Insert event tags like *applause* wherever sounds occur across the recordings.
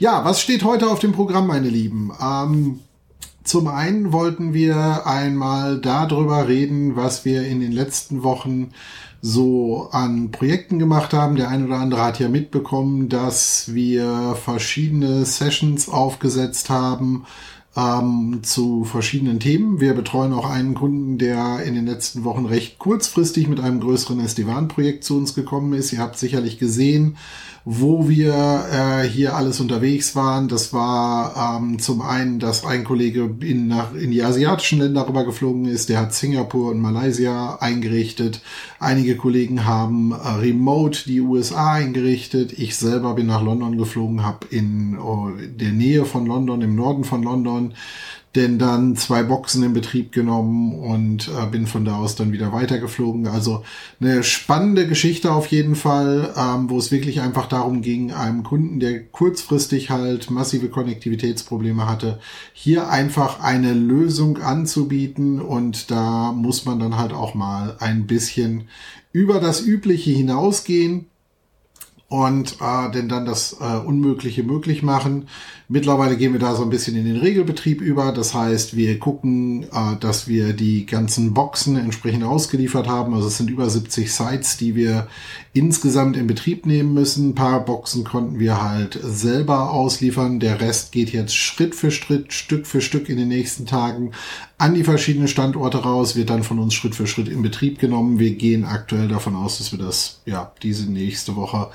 Ja, was steht heute auf dem Programm, meine Lieben? Ähm, zum einen wollten wir einmal darüber reden, was wir in den letzten Wochen so an Projekten gemacht haben. Der eine oder andere hat ja mitbekommen, dass wir verschiedene Sessions aufgesetzt haben ähm, zu verschiedenen Themen. Wir betreuen auch einen Kunden, der in den letzten Wochen recht kurzfristig mit einem größeren SD-WAN-Projekt zu uns gekommen ist. Ihr habt sicherlich gesehen, wo wir äh, hier alles unterwegs waren. Das war ähm, zum einen, dass ein Kollege in, nach, in die asiatischen Länder rübergeflogen ist. Der hat Singapur und Malaysia eingerichtet. Einige Kollegen haben äh, remote die USA eingerichtet. Ich selber bin nach London geflogen, habe in oh, der Nähe von London, im Norden von London, denn dann zwei Boxen in Betrieb genommen und äh, bin von da aus dann wieder weitergeflogen. Also eine spannende Geschichte auf jeden Fall, ähm, wo es wirklich einfach darum ging, einem Kunden, der kurzfristig halt massive Konnektivitätsprobleme hatte, hier einfach eine Lösung anzubieten und da muss man dann halt auch mal ein bisschen über das Übliche hinausgehen und äh, denn dann das äh, Unmögliche möglich machen. Mittlerweile gehen wir da so ein bisschen in den Regelbetrieb über. Das heißt, wir gucken, äh, dass wir die ganzen Boxen entsprechend ausgeliefert haben. Also es sind über 70 Sites, die wir insgesamt in Betrieb nehmen müssen. Ein paar Boxen konnten wir halt selber ausliefern. Der Rest geht jetzt Schritt für Schritt, Stück für Stück in den nächsten Tagen an die verschiedenen Standorte raus, wird dann von uns Schritt für Schritt in Betrieb genommen. Wir gehen aktuell davon aus, dass wir das ja diese nächste Woche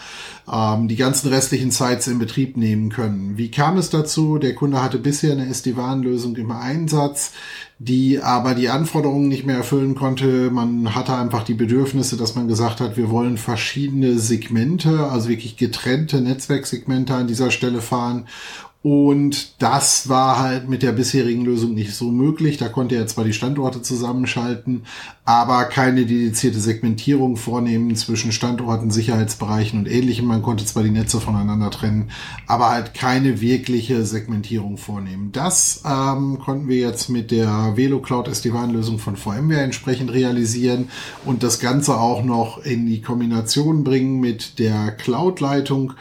ähm, die ganzen restlichen Sites in Betrieb nehmen können. Wie kam es dazu? Der Kunde hatte bisher eine SD-WAN-Lösung im Einsatz, die aber die Anforderungen nicht mehr erfüllen konnte. Man hatte einfach die Bedürfnisse, dass man gesagt hat, wir wollen verschiedene Segmente, also wirklich getrennte Netzwerksegmente an dieser Stelle fahren und das war halt mit der bisherigen Lösung nicht so möglich. Da konnte er zwar die Standorte zusammenschalten, aber keine dedizierte Segmentierung vornehmen zwischen Standorten, Sicherheitsbereichen und ähnlichem. Man konnte zwar die Netze voneinander trennen, aber halt keine wirkliche Segmentierung vornehmen. Das ähm, konnten wir jetzt mit der Velo Cloud SD-WAN-Lösung von VMware entsprechend realisieren und das Ganze auch noch in die Kombination bringen mit der Cloud-Leitung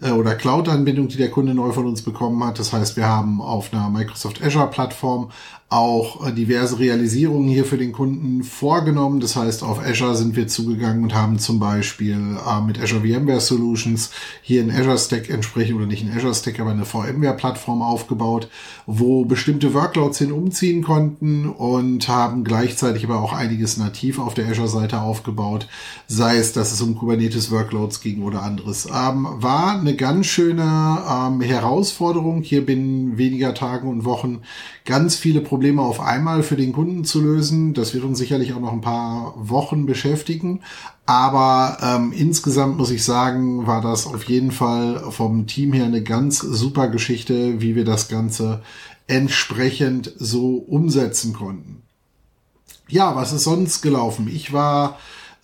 äh, oder Cloud-Anbindung, die der Kunde neu von uns bekommen hat. Das heißt, wir haben auf einer Microsoft Azure-Plattform auch äh, diverse Realisierungen hier für den Kunden vorgenommen. Das heißt, auf Azure sind wir zugegangen und haben zum Beispiel äh, mit Azure VMware Solutions hier in Azure Stack entsprechend oder nicht in Azure Stack, aber eine VMware-Plattform aufgebaut, wo bestimmte Workloads hin umziehen konnten und haben gleichzeitig aber auch einiges nativ auf der Azure-Seite aufgebaut, sei es, dass es um Kubernetes-Workloads ging oder anderes. Ähm, war eine ganz schöne ähm, Herausforderung, hier binnen weniger Tagen und Wochen ganz viele Probleme Probleme auf einmal für den Kunden zu lösen. Das wird uns sicherlich auch noch ein paar Wochen beschäftigen. Aber ähm, insgesamt muss ich sagen, war das auf jeden Fall vom Team her eine ganz super Geschichte, wie wir das Ganze entsprechend so umsetzen konnten. Ja, was ist sonst gelaufen? Ich war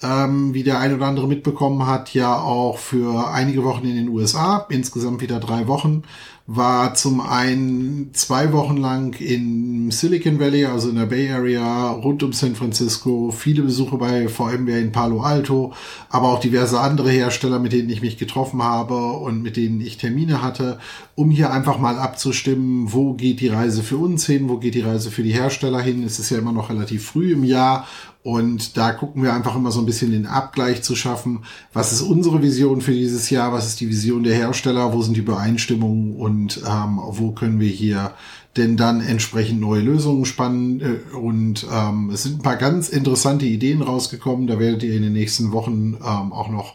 ähm, wie der ein oder andere mitbekommen hat, ja auch für einige Wochen in den USA, insgesamt wieder drei Wochen war zum einen zwei Wochen lang in Silicon Valley, also in der Bay Area, rund um San Francisco, viele Besuche bei VMware in Palo Alto, aber auch diverse andere Hersteller, mit denen ich mich getroffen habe und mit denen ich Termine hatte, um hier einfach mal abzustimmen, wo geht die Reise für uns hin, wo geht die Reise für die Hersteller hin. Es ist ja immer noch relativ früh im Jahr und da gucken wir einfach immer so ein bisschen den Abgleich zu schaffen. Was ist unsere Vision für dieses Jahr? Was ist die Vision der Hersteller? Wo sind die Übereinstimmungen? Und ähm, wo können wir hier denn dann entsprechend neue Lösungen spannen? Äh, und ähm, es sind ein paar ganz interessante Ideen rausgekommen. Da werdet ihr in den nächsten Wochen ähm, auch noch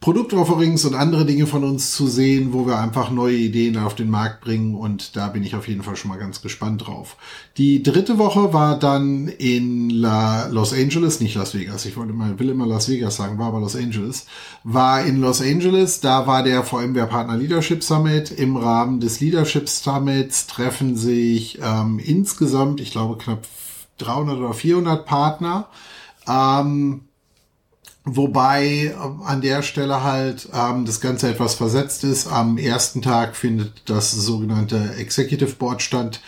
Produktofferings und andere Dinge von uns zu sehen, wo wir einfach neue Ideen auf den Markt bringen und da bin ich auf jeden Fall schon mal ganz gespannt drauf. Die dritte Woche war dann in La Los Angeles, nicht Las Vegas, ich wollte mal, will immer Las Vegas sagen, war aber Los Angeles, war in Los Angeles, da war der VMware Partner Leadership Summit. Im Rahmen des Leadership Summits treffen sich ähm, insgesamt, ich glaube knapp 300 oder 400 Partner. Ähm, Wobei ähm, an der Stelle halt ähm, das Ganze etwas versetzt ist. Am ersten Tag findet das sogenannte Executive Board statt.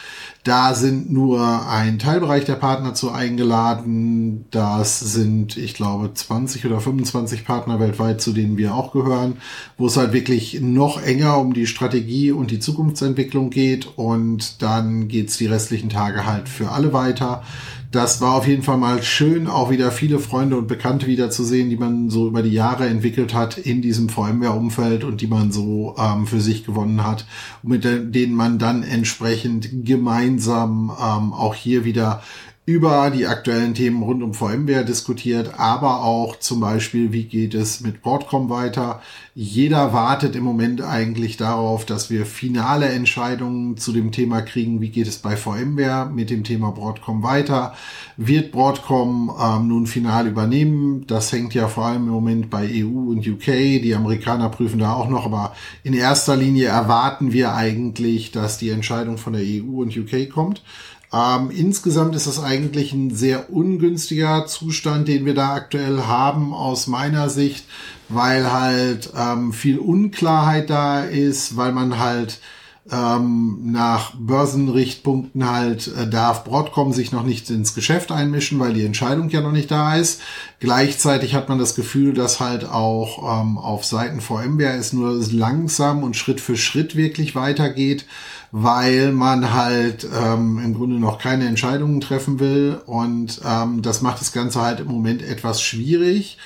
Da sind nur ein Teilbereich der Partner zu eingeladen. Das sind, ich glaube, 20 oder 25 Partner weltweit, zu denen wir auch gehören, wo es halt wirklich noch enger um die Strategie und die Zukunftsentwicklung geht. Und dann geht's die restlichen Tage halt für alle weiter das war auf jeden Fall mal schön, auch wieder viele Freunde und Bekannte wiederzusehen, die man so über die Jahre entwickelt hat in diesem VMware-Umfeld und die man so ähm, für sich gewonnen hat, mit denen man dann entsprechend gemeinsam ähm, auch hier wieder über die aktuellen Themen rund um VMware diskutiert, aber auch zum Beispiel, wie geht es mit Broadcom weiter. Jeder wartet im Moment eigentlich darauf, dass wir finale Entscheidungen zu dem Thema kriegen, wie geht es bei VMware mit dem Thema Broadcom weiter. Wird Broadcom ähm, nun final übernehmen? Das hängt ja vor allem im Moment bei EU und UK. Die Amerikaner prüfen da auch noch, aber in erster Linie erwarten wir eigentlich, dass die Entscheidung von der EU und UK kommt. Ähm, insgesamt ist das eigentlich ein sehr ungünstiger Zustand, den wir da aktuell haben aus meiner Sicht, weil halt ähm, viel Unklarheit da ist, weil man halt ähm, nach Börsenrichtpunkten halt äh, darf Broadcom sich noch nicht ins Geschäft einmischen, weil die Entscheidung ja noch nicht da ist. Gleichzeitig hat man das Gefühl, dass halt auch ähm, auf Seiten VMware es nur langsam und Schritt für Schritt wirklich weitergeht weil man halt ähm, im Grunde noch keine Entscheidungen treffen will. Und ähm, das macht das Ganze halt im Moment etwas schwierig.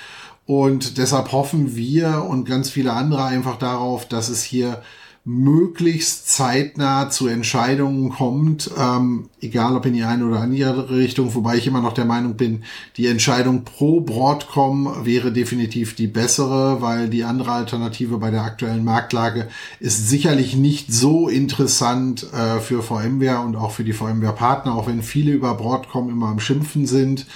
Und deshalb hoffen wir und ganz viele andere einfach darauf, dass es hier möglichst zeitnah zu Entscheidungen kommt, ähm, egal ob in die eine oder andere Richtung, wobei ich immer noch der Meinung bin, die Entscheidung pro Broadcom wäre definitiv die bessere, weil die andere Alternative bei der aktuellen Marktlage ist sicherlich nicht so interessant äh, für VMware und auch für die VMware-Partner, auch wenn viele über Broadcom immer am Schimpfen sind.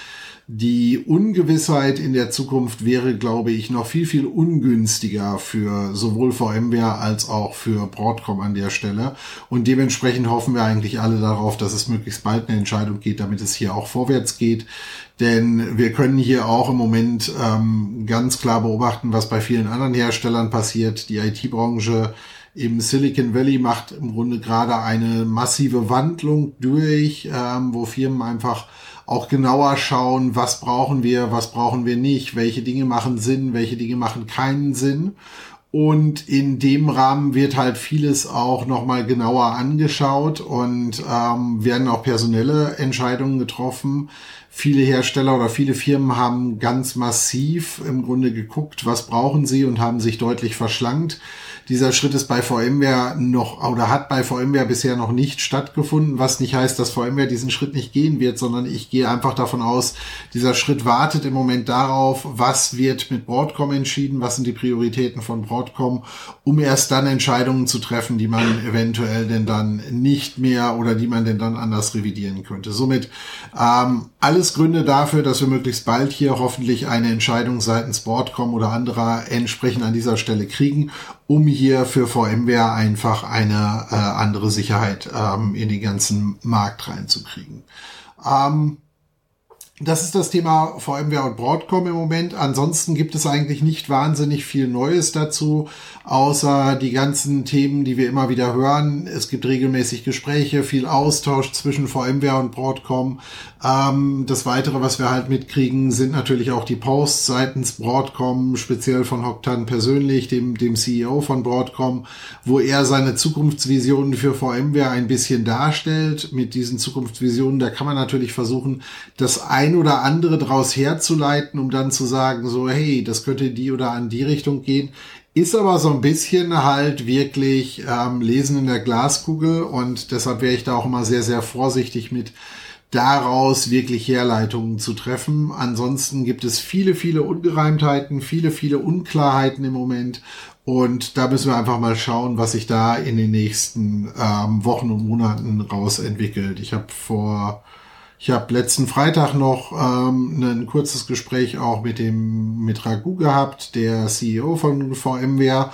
Die Ungewissheit in der Zukunft wäre, glaube ich, noch viel, viel ungünstiger für sowohl VMware als auch für Broadcom an der Stelle. Und dementsprechend hoffen wir eigentlich alle darauf, dass es möglichst bald eine Entscheidung geht, damit es hier auch vorwärts geht. Denn wir können hier auch im Moment ähm, ganz klar beobachten, was bei vielen anderen Herstellern passiert. Die IT-Branche im Silicon Valley macht im Grunde gerade eine massive Wandlung durch, ähm, wo Firmen einfach auch genauer schauen, was brauchen wir, was brauchen wir nicht, welche Dinge machen Sinn, welche Dinge machen keinen Sinn. Und in dem Rahmen wird halt vieles auch nochmal genauer angeschaut und ähm, werden auch personelle Entscheidungen getroffen. Viele Hersteller oder viele Firmen haben ganz massiv im Grunde geguckt, was brauchen sie und haben sich deutlich verschlankt. Dieser Schritt ist bei VMware noch oder hat bei VMware bisher noch nicht stattgefunden, was nicht heißt, dass VMware diesen Schritt nicht gehen wird, sondern ich gehe einfach davon aus, dieser Schritt wartet im Moment darauf, was wird mit Broadcom entschieden, was sind die Prioritäten von Broadcom, um erst dann Entscheidungen zu treffen, die man eventuell denn dann nicht mehr oder die man denn dann anders revidieren könnte. Somit ähm, alles Gründe dafür, dass wir möglichst bald hier hoffentlich eine Entscheidung seitens Broadcom oder anderer entsprechend an dieser Stelle kriegen um hier für VMware einfach eine äh, andere Sicherheit ähm, in den ganzen Markt reinzukriegen. Ähm, das ist das Thema VMware und Broadcom im Moment. Ansonsten gibt es eigentlich nicht wahnsinnig viel Neues dazu, außer die ganzen Themen, die wir immer wieder hören. Es gibt regelmäßig Gespräche, viel Austausch zwischen VMware und Broadcom. Ähm, das Weitere, was wir halt mitkriegen, sind natürlich auch die Posts seitens Broadcom, speziell von Hoktan persönlich, dem, dem CEO von Broadcom, wo er seine Zukunftsvisionen für VMware ein bisschen darstellt. Mit diesen Zukunftsvisionen, da kann man natürlich versuchen, das ein oder andere daraus herzuleiten, um dann zu sagen, so, hey, das könnte die oder an die Richtung gehen. Ist aber so ein bisschen halt wirklich ähm, Lesen in der Glaskugel und deshalb wäre ich da auch immer sehr, sehr vorsichtig mit daraus wirklich Herleitungen zu treffen. Ansonsten gibt es viele, viele Ungereimtheiten, viele, viele Unklarheiten im Moment. Und da müssen wir einfach mal schauen, was sich da in den nächsten ähm, Wochen und Monaten raus entwickelt. Ich habe vor, ich habe letzten Freitag noch ähm, ein kurzes Gespräch auch mit dem mit Ragu gehabt, der CEO von VMware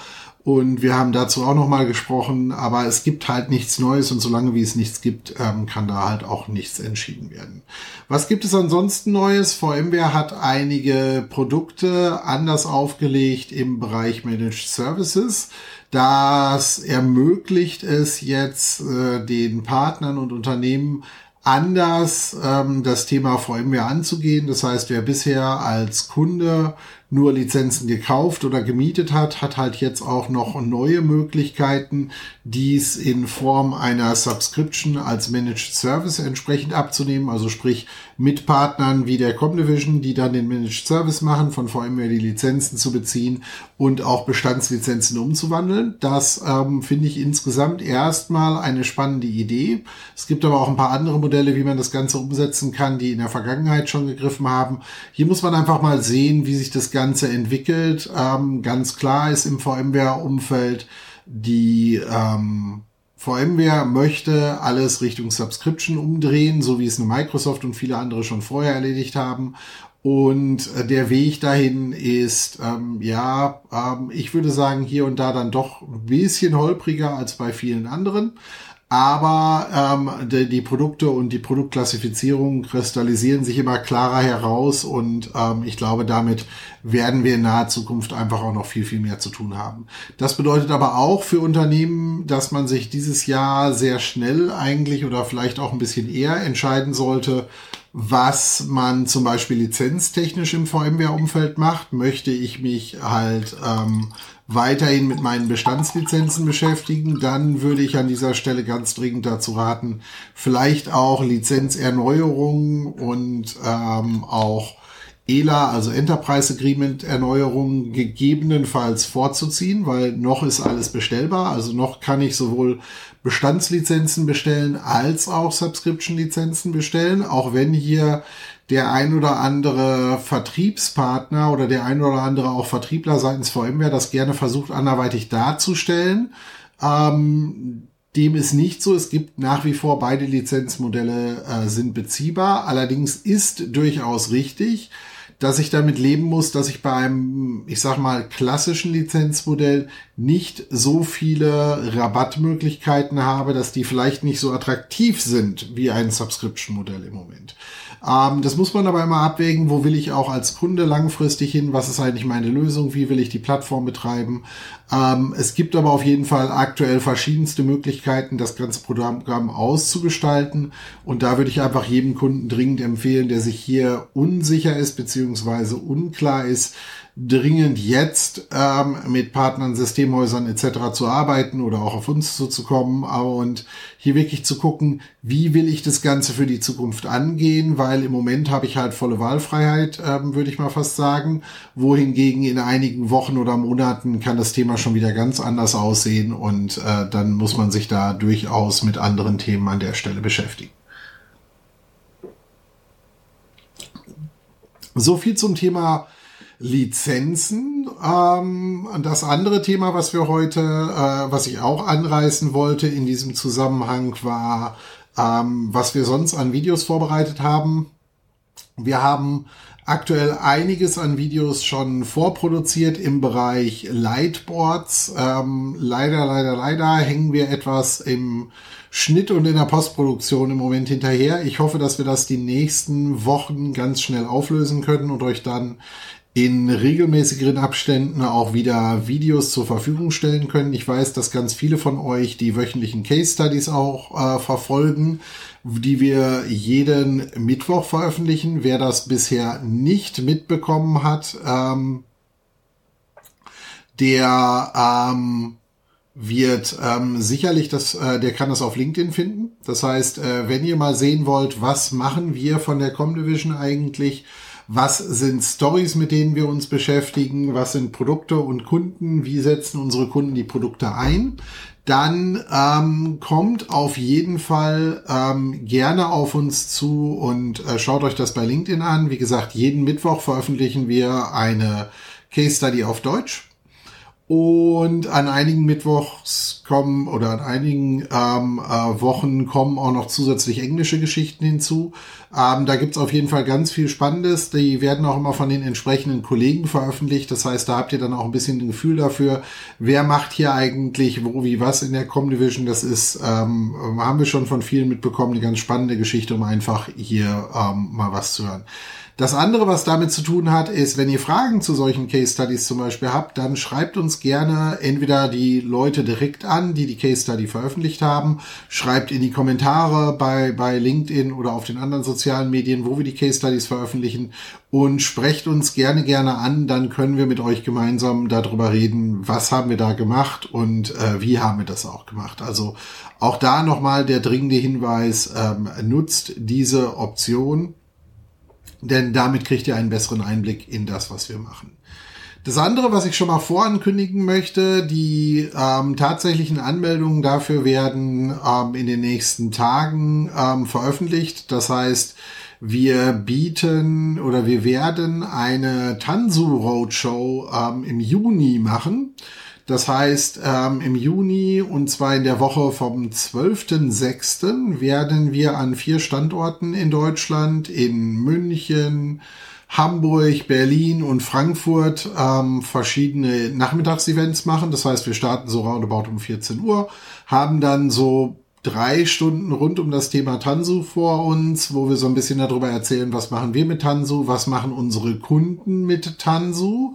und wir haben dazu auch nochmal gesprochen, aber es gibt halt nichts Neues und solange wie es nichts gibt, ähm, kann da halt auch nichts entschieden werden. Was gibt es ansonsten Neues? VMware hat einige Produkte anders aufgelegt im Bereich Managed Services. Das ermöglicht es jetzt äh, den Partnern und Unternehmen anders ähm, das Thema VMware anzugehen. Das heißt, wer bisher als Kunde nur Lizenzen gekauft oder gemietet hat, hat halt jetzt auch noch neue Möglichkeiten, dies in Form einer Subscription als Managed Service entsprechend abzunehmen. Also sprich mit Partnern wie der Comdivision, die dann den Managed Service machen, von VMware die Lizenzen zu beziehen und auch Bestandslizenzen umzuwandeln. Das ähm, finde ich insgesamt erstmal eine spannende Idee. Es gibt aber auch ein paar andere Modelle, wie man das Ganze umsetzen kann, die in der Vergangenheit schon gegriffen haben. Hier muss man einfach mal sehen, wie sich das Ganze entwickelt. Ähm, ganz klar ist im VMware-Umfeld die ähm, VMware möchte alles Richtung Subscription umdrehen, so wie es eine Microsoft und viele andere schon vorher erledigt haben. Und äh, der Weg dahin ist, ähm, ja, ähm, ich würde sagen, hier und da dann doch ein bisschen holpriger als bei vielen anderen. Aber ähm, die, die Produkte und die Produktklassifizierung kristallisieren sich immer klarer heraus und ähm, ich glaube, damit werden wir in naher Zukunft einfach auch noch viel, viel mehr zu tun haben. Das bedeutet aber auch für Unternehmen, dass man sich dieses Jahr sehr schnell eigentlich oder vielleicht auch ein bisschen eher entscheiden sollte, was man zum Beispiel lizenztechnisch im VMware-Umfeld macht. Möchte ich mich halt ähm, weiterhin mit meinen Bestandslizenzen beschäftigen, dann würde ich an dieser Stelle ganz dringend dazu raten, vielleicht auch Lizenzerneuerungen und ähm, auch ELA, also Enterprise Agreement Erneuerungen gegebenenfalls vorzuziehen, weil noch ist alles bestellbar. Also noch kann ich sowohl Bestandslizenzen bestellen als auch Subscription Lizenzen bestellen, auch wenn hier der ein oder andere Vertriebspartner oder der ein oder andere auch Vertriebler seitens VMware das gerne versucht anderweitig darzustellen. Ähm, dem ist nicht so. Es gibt nach wie vor beide Lizenzmodelle äh, sind beziehbar. Allerdings ist durchaus richtig, dass ich damit leben muss, dass ich bei einem, ich sag mal, klassischen Lizenzmodell nicht so viele Rabattmöglichkeiten habe, dass die vielleicht nicht so attraktiv sind wie ein Subscription-Modell im Moment. Ähm, das muss man aber immer abwägen, wo will ich auch als Kunde langfristig hin, was ist eigentlich meine Lösung, wie will ich die Plattform betreiben. Ähm, es gibt aber auf jeden Fall aktuell verschiedenste Möglichkeiten, das ganze Programm auszugestalten. Und da würde ich einfach jedem Kunden dringend empfehlen, der sich hier unsicher ist beziehungsweise unklar ist, dringend jetzt ähm, mit Partnern, Systemhäusern etc. zu arbeiten oder auch auf uns zuzukommen und hier wirklich zu gucken, wie will ich das Ganze für die Zukunft angehen, weil im Moment habe ich halt volle Wahlfreiheit, ähm, würde ich mal fast sagen, wohingegen in einigen Wochen oder Monaten kann das Thema schon wieder ganz anders aussehen und äh, dann muss man sich da durchaus mit anderen Themen an der Stelle beschäftigen. So viel zum Thema Lizenzen. Ähm, das andere Thema, was wir heute, äh, was ich auch anreißen wollte in diesem Zusammenhang, war, ähm, was wir sonst an Videos vorbereitet haben. Wir haben aktuell einiges an Videos schon vorproduziert im Bereich Lightboards. Ähm, leider, leider, leider hängen wir etwas im Schnitt und in der Postproduktion im Moment hinterher. Ich hoffe, dass wir das die nächsten Wochen ganz schnell auflösen können und euch dann in regelmäßigeren Abständen auch wieder Videos zur Verfügung stellen können. Ich weiß, dass ganz viele von euch die wöchentlichen Case Studies auch äh, verfolgen, die wir jeden Mittwoch veröffentlichen. Wer das bisher nicht mitbekommen hat, ähm, der ähm, wird ähm, sicherlich das, äh, der kann das auf LinkedIn finden. Das heißt, äh, wenn ihr mal sehen wollt, was machen wir von der Comdivision eigentlich, was sind Stories, mit denen wir uns beschäftigen, was sind Produkte und Kunden, wie setzen unsere Kunden die Produkte ein, dann ähm, kommt auf jeden Fall ähm, gerne auf uns zu und äh, schaut euch das bei LinkedIn an. Wie gesagt, jeden Mittwoch veröffentlichen wir eine Case Study auf Deutsch. Und an einigen Mittwochs kommen oder an einigen ähm, äh, Wochen kommen auch noch zusätzlich englische Geschichten hinzu. Ähm, da gibt's auf jeden Fall ganz viel Spannendes. Die werden auch immer von den entsprechenden Kollegen veröffentlicht. Das heißt, da habt ihr dann auch ein bisschen ein Gefühl dafür, wer macht hier eigentlich wo, wie, was in der Com-Division. Das ist, ähm, haben wir schon von vielen mitbekommen, eine ganz spannende Geschichte, um einfach hier ähm, mal was zu hören. Das andere, was damit zu tun hat, ist, wenn ihr Fragen zu solchen Case Studies zum Beispiel habt, dann schreibt uns gerne entweder die Leute direkt an, die die Case Study veröffentlicht haben, schreibt in die Kommentare bei, bei LinkedIn oder auf den anderen sozialen Medien, wo wir die Case Studies veröffentlichen und sprecht uns gerne, gerne an, dann können wir mit euch gemeinsam darüber reden, was haben wir da gemacht und äh, wie haben wir das auch gemacht. Also auch da nochmal der dringende Hinweis, ähm, nutzt diese Option denn damit kriegt ihr einen besseren Einblick in das, was wir machen. Das andere, was ich schon mal vorankündigen möchte, die ähm, tatsächlichen Anmeldungen dafür werden ähm, in den nächsten Tagen ähm, veröffentlicht. Das heißt, wir bieten oder wir werden eine Tanzu Roadshow ähm, im Juni machen. Das heißt, ähm, im Juni und zwar in der Woche vom 12.06. werden wir an vier Standorten in Deutschland, in München, Hamburg, Berlin und Frankfurt ähm, verschiedene Nachmittagsevents machen. Das heißt, wir starten so roundabout um 14 Uhr, haben dann so drei Stunden rund um das Thema Tansu vor uns, wo wir so ein bisschen darüber erzählen, was machen wir mit Tansu, was machen unsere Kunden mit Tansu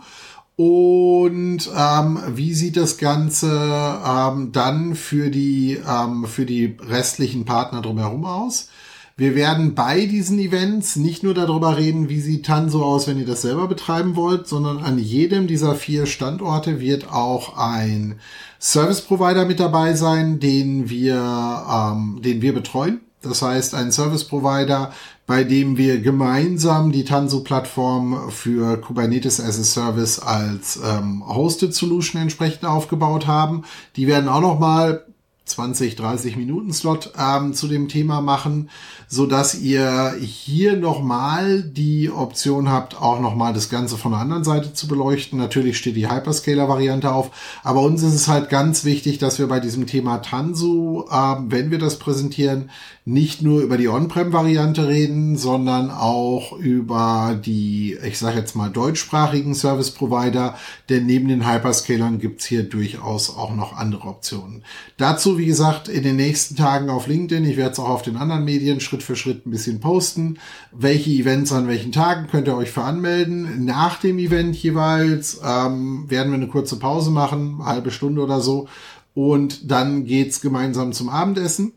und ähm, wie sieht das Ganze ähm, dann für die, ähm, für die restlichen Partner drumherum aus? Wir werden bei diesen Events nicht nur darüber reden, wie sieht Tanso aus, wenn ihr das selber betreiben wollt, sondern an jedem dieser vier Standorte wird auch ein Service Provider mit dabei sein, den wir, ähm, den wir betreuen. Das heißt, ein Service Provider, bei dem wir gemeinsam die Tanzu-Plattform für Kubernetes as a Service als ähm, Hosted Solution entsprechend aufgebaut haben. Die werden auch noch mal 20, 30 Minuten Slot ähm, zu dem Thema machen, so dass ihr hier nochmal die Option habt, auch nochmal das Ganze von der anderen Seite zu beleuchten. Natürlich steht die Hyperscaler-Variante auf, aber uns ist es halt ganz wichtig, dass wir bei diesem Thema Tanzu, ähm, wenn wir das präsentieren, nicht nur über die On-Prem-Variante reden, sondern auch über die, ich sage jetzt mal, deutschsprachigen Service-Provider, denn neben den Hyperscalern gibt's hier durchaus auch noch andere Optionen. Dazu, wie gesagt, in den nächsten Tagen auf LinkedIn, ich werde es auch auf den anderen Medien Schritt für Schritt ein bisschen posten, welche Events an welchen Tagen könnt ihr euch für anmelden. Nach dem Event jeweils ähm, werden wir eine kurze Pause machen, halbe Stunde oder so, und dann geht's gemeinsam zum Abendessen.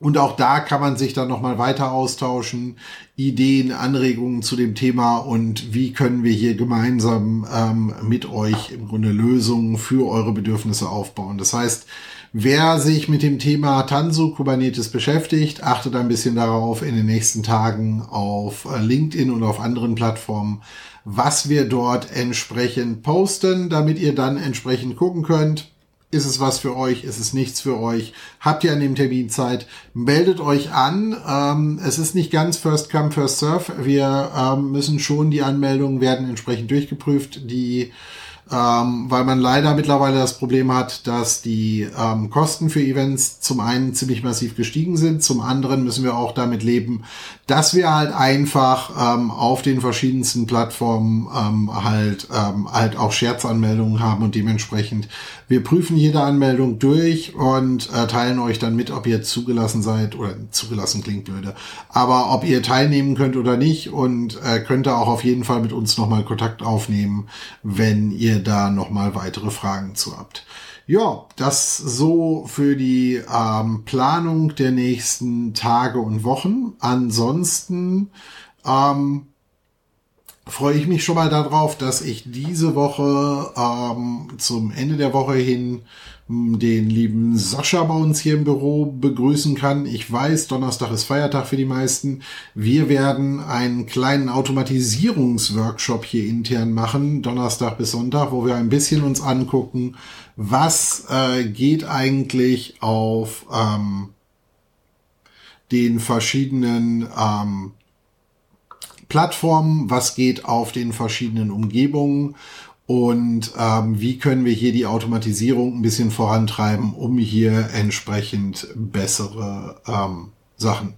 Und auch da kann man sich dann nochmal weiter austauschen, Ideen, Anregungen zu dem Thema und wie können wir hier gemeinsam ähm, mit euch im Grunde Lösungen für eure Bedürfnisse aufbauen. Das heißt, wer sich mit dem Thema Tanzu Kubernetes beschäftigt, achtet ein bisschen darauf in den nächsten Tagen auf äh, LinkedIn und auf anderen Plattformen, was wir dort entsprechend posten, damit ihr dann entsprechend gucken könnt, ist es was für euch? Ist es nichts für euch? Habt ihr an dem Termin Zeit? Meldet euch an. Ähm, es ist nicht ganz First Come, First Serve. Wir ähm, müssen schon, die Anmeldungen werden entsprechend durchgeprüft. Die ähm, weil man leider mittlerweile das Problem hat, dass die ähm, Kosten für Events zum einen ziemlich massiv gestiegen sind, zum anderen müssen wir auch damit leben, dass wir halt einfach ähm, auf den verschiedensten Plattformen ähm, halt ähm, halt auch Scherzanmeldungen haben und dementsprechend wir prüfen jede Anmeldung durch und äh, teilen euch dann mit, ob ihr zugelassen seid oder zugelassen klingt blöde, aber ob ihr teilnehmen könnt oder nicht und äh, könnt da auch auf jeden Fall mit uns nochmal Kontakt aufnehmen, wenn ihr da nochmal weitere Fragen zu habt. Ja, das so für die ähm, Planung der nächsten Tage und Wochen. Ansonsten ähm, freue ich mich schon mal darauf, dass ich diese Woche ähm, zum Ende der Woche hin den lieben Sascha bei uns hier im Büro begrüßen kann. Ich weiß, Donnerstag ist Feiertag für die meisten. Wir werden einen kleinen Automatisierungsworkshop hier intern machen, Donnerstag bis Sonntag, wo wir ein bisschen uns angucken, was äh, geht eigentlich auf ähm, den verschiedenen ähm, Plattformen, was geht auf den verschiedenen Umgebungen und ähm, wie können wir hier die Automatisierung ein bisschen vorantreiben, um hier entsprechend bessere ähm, Sachen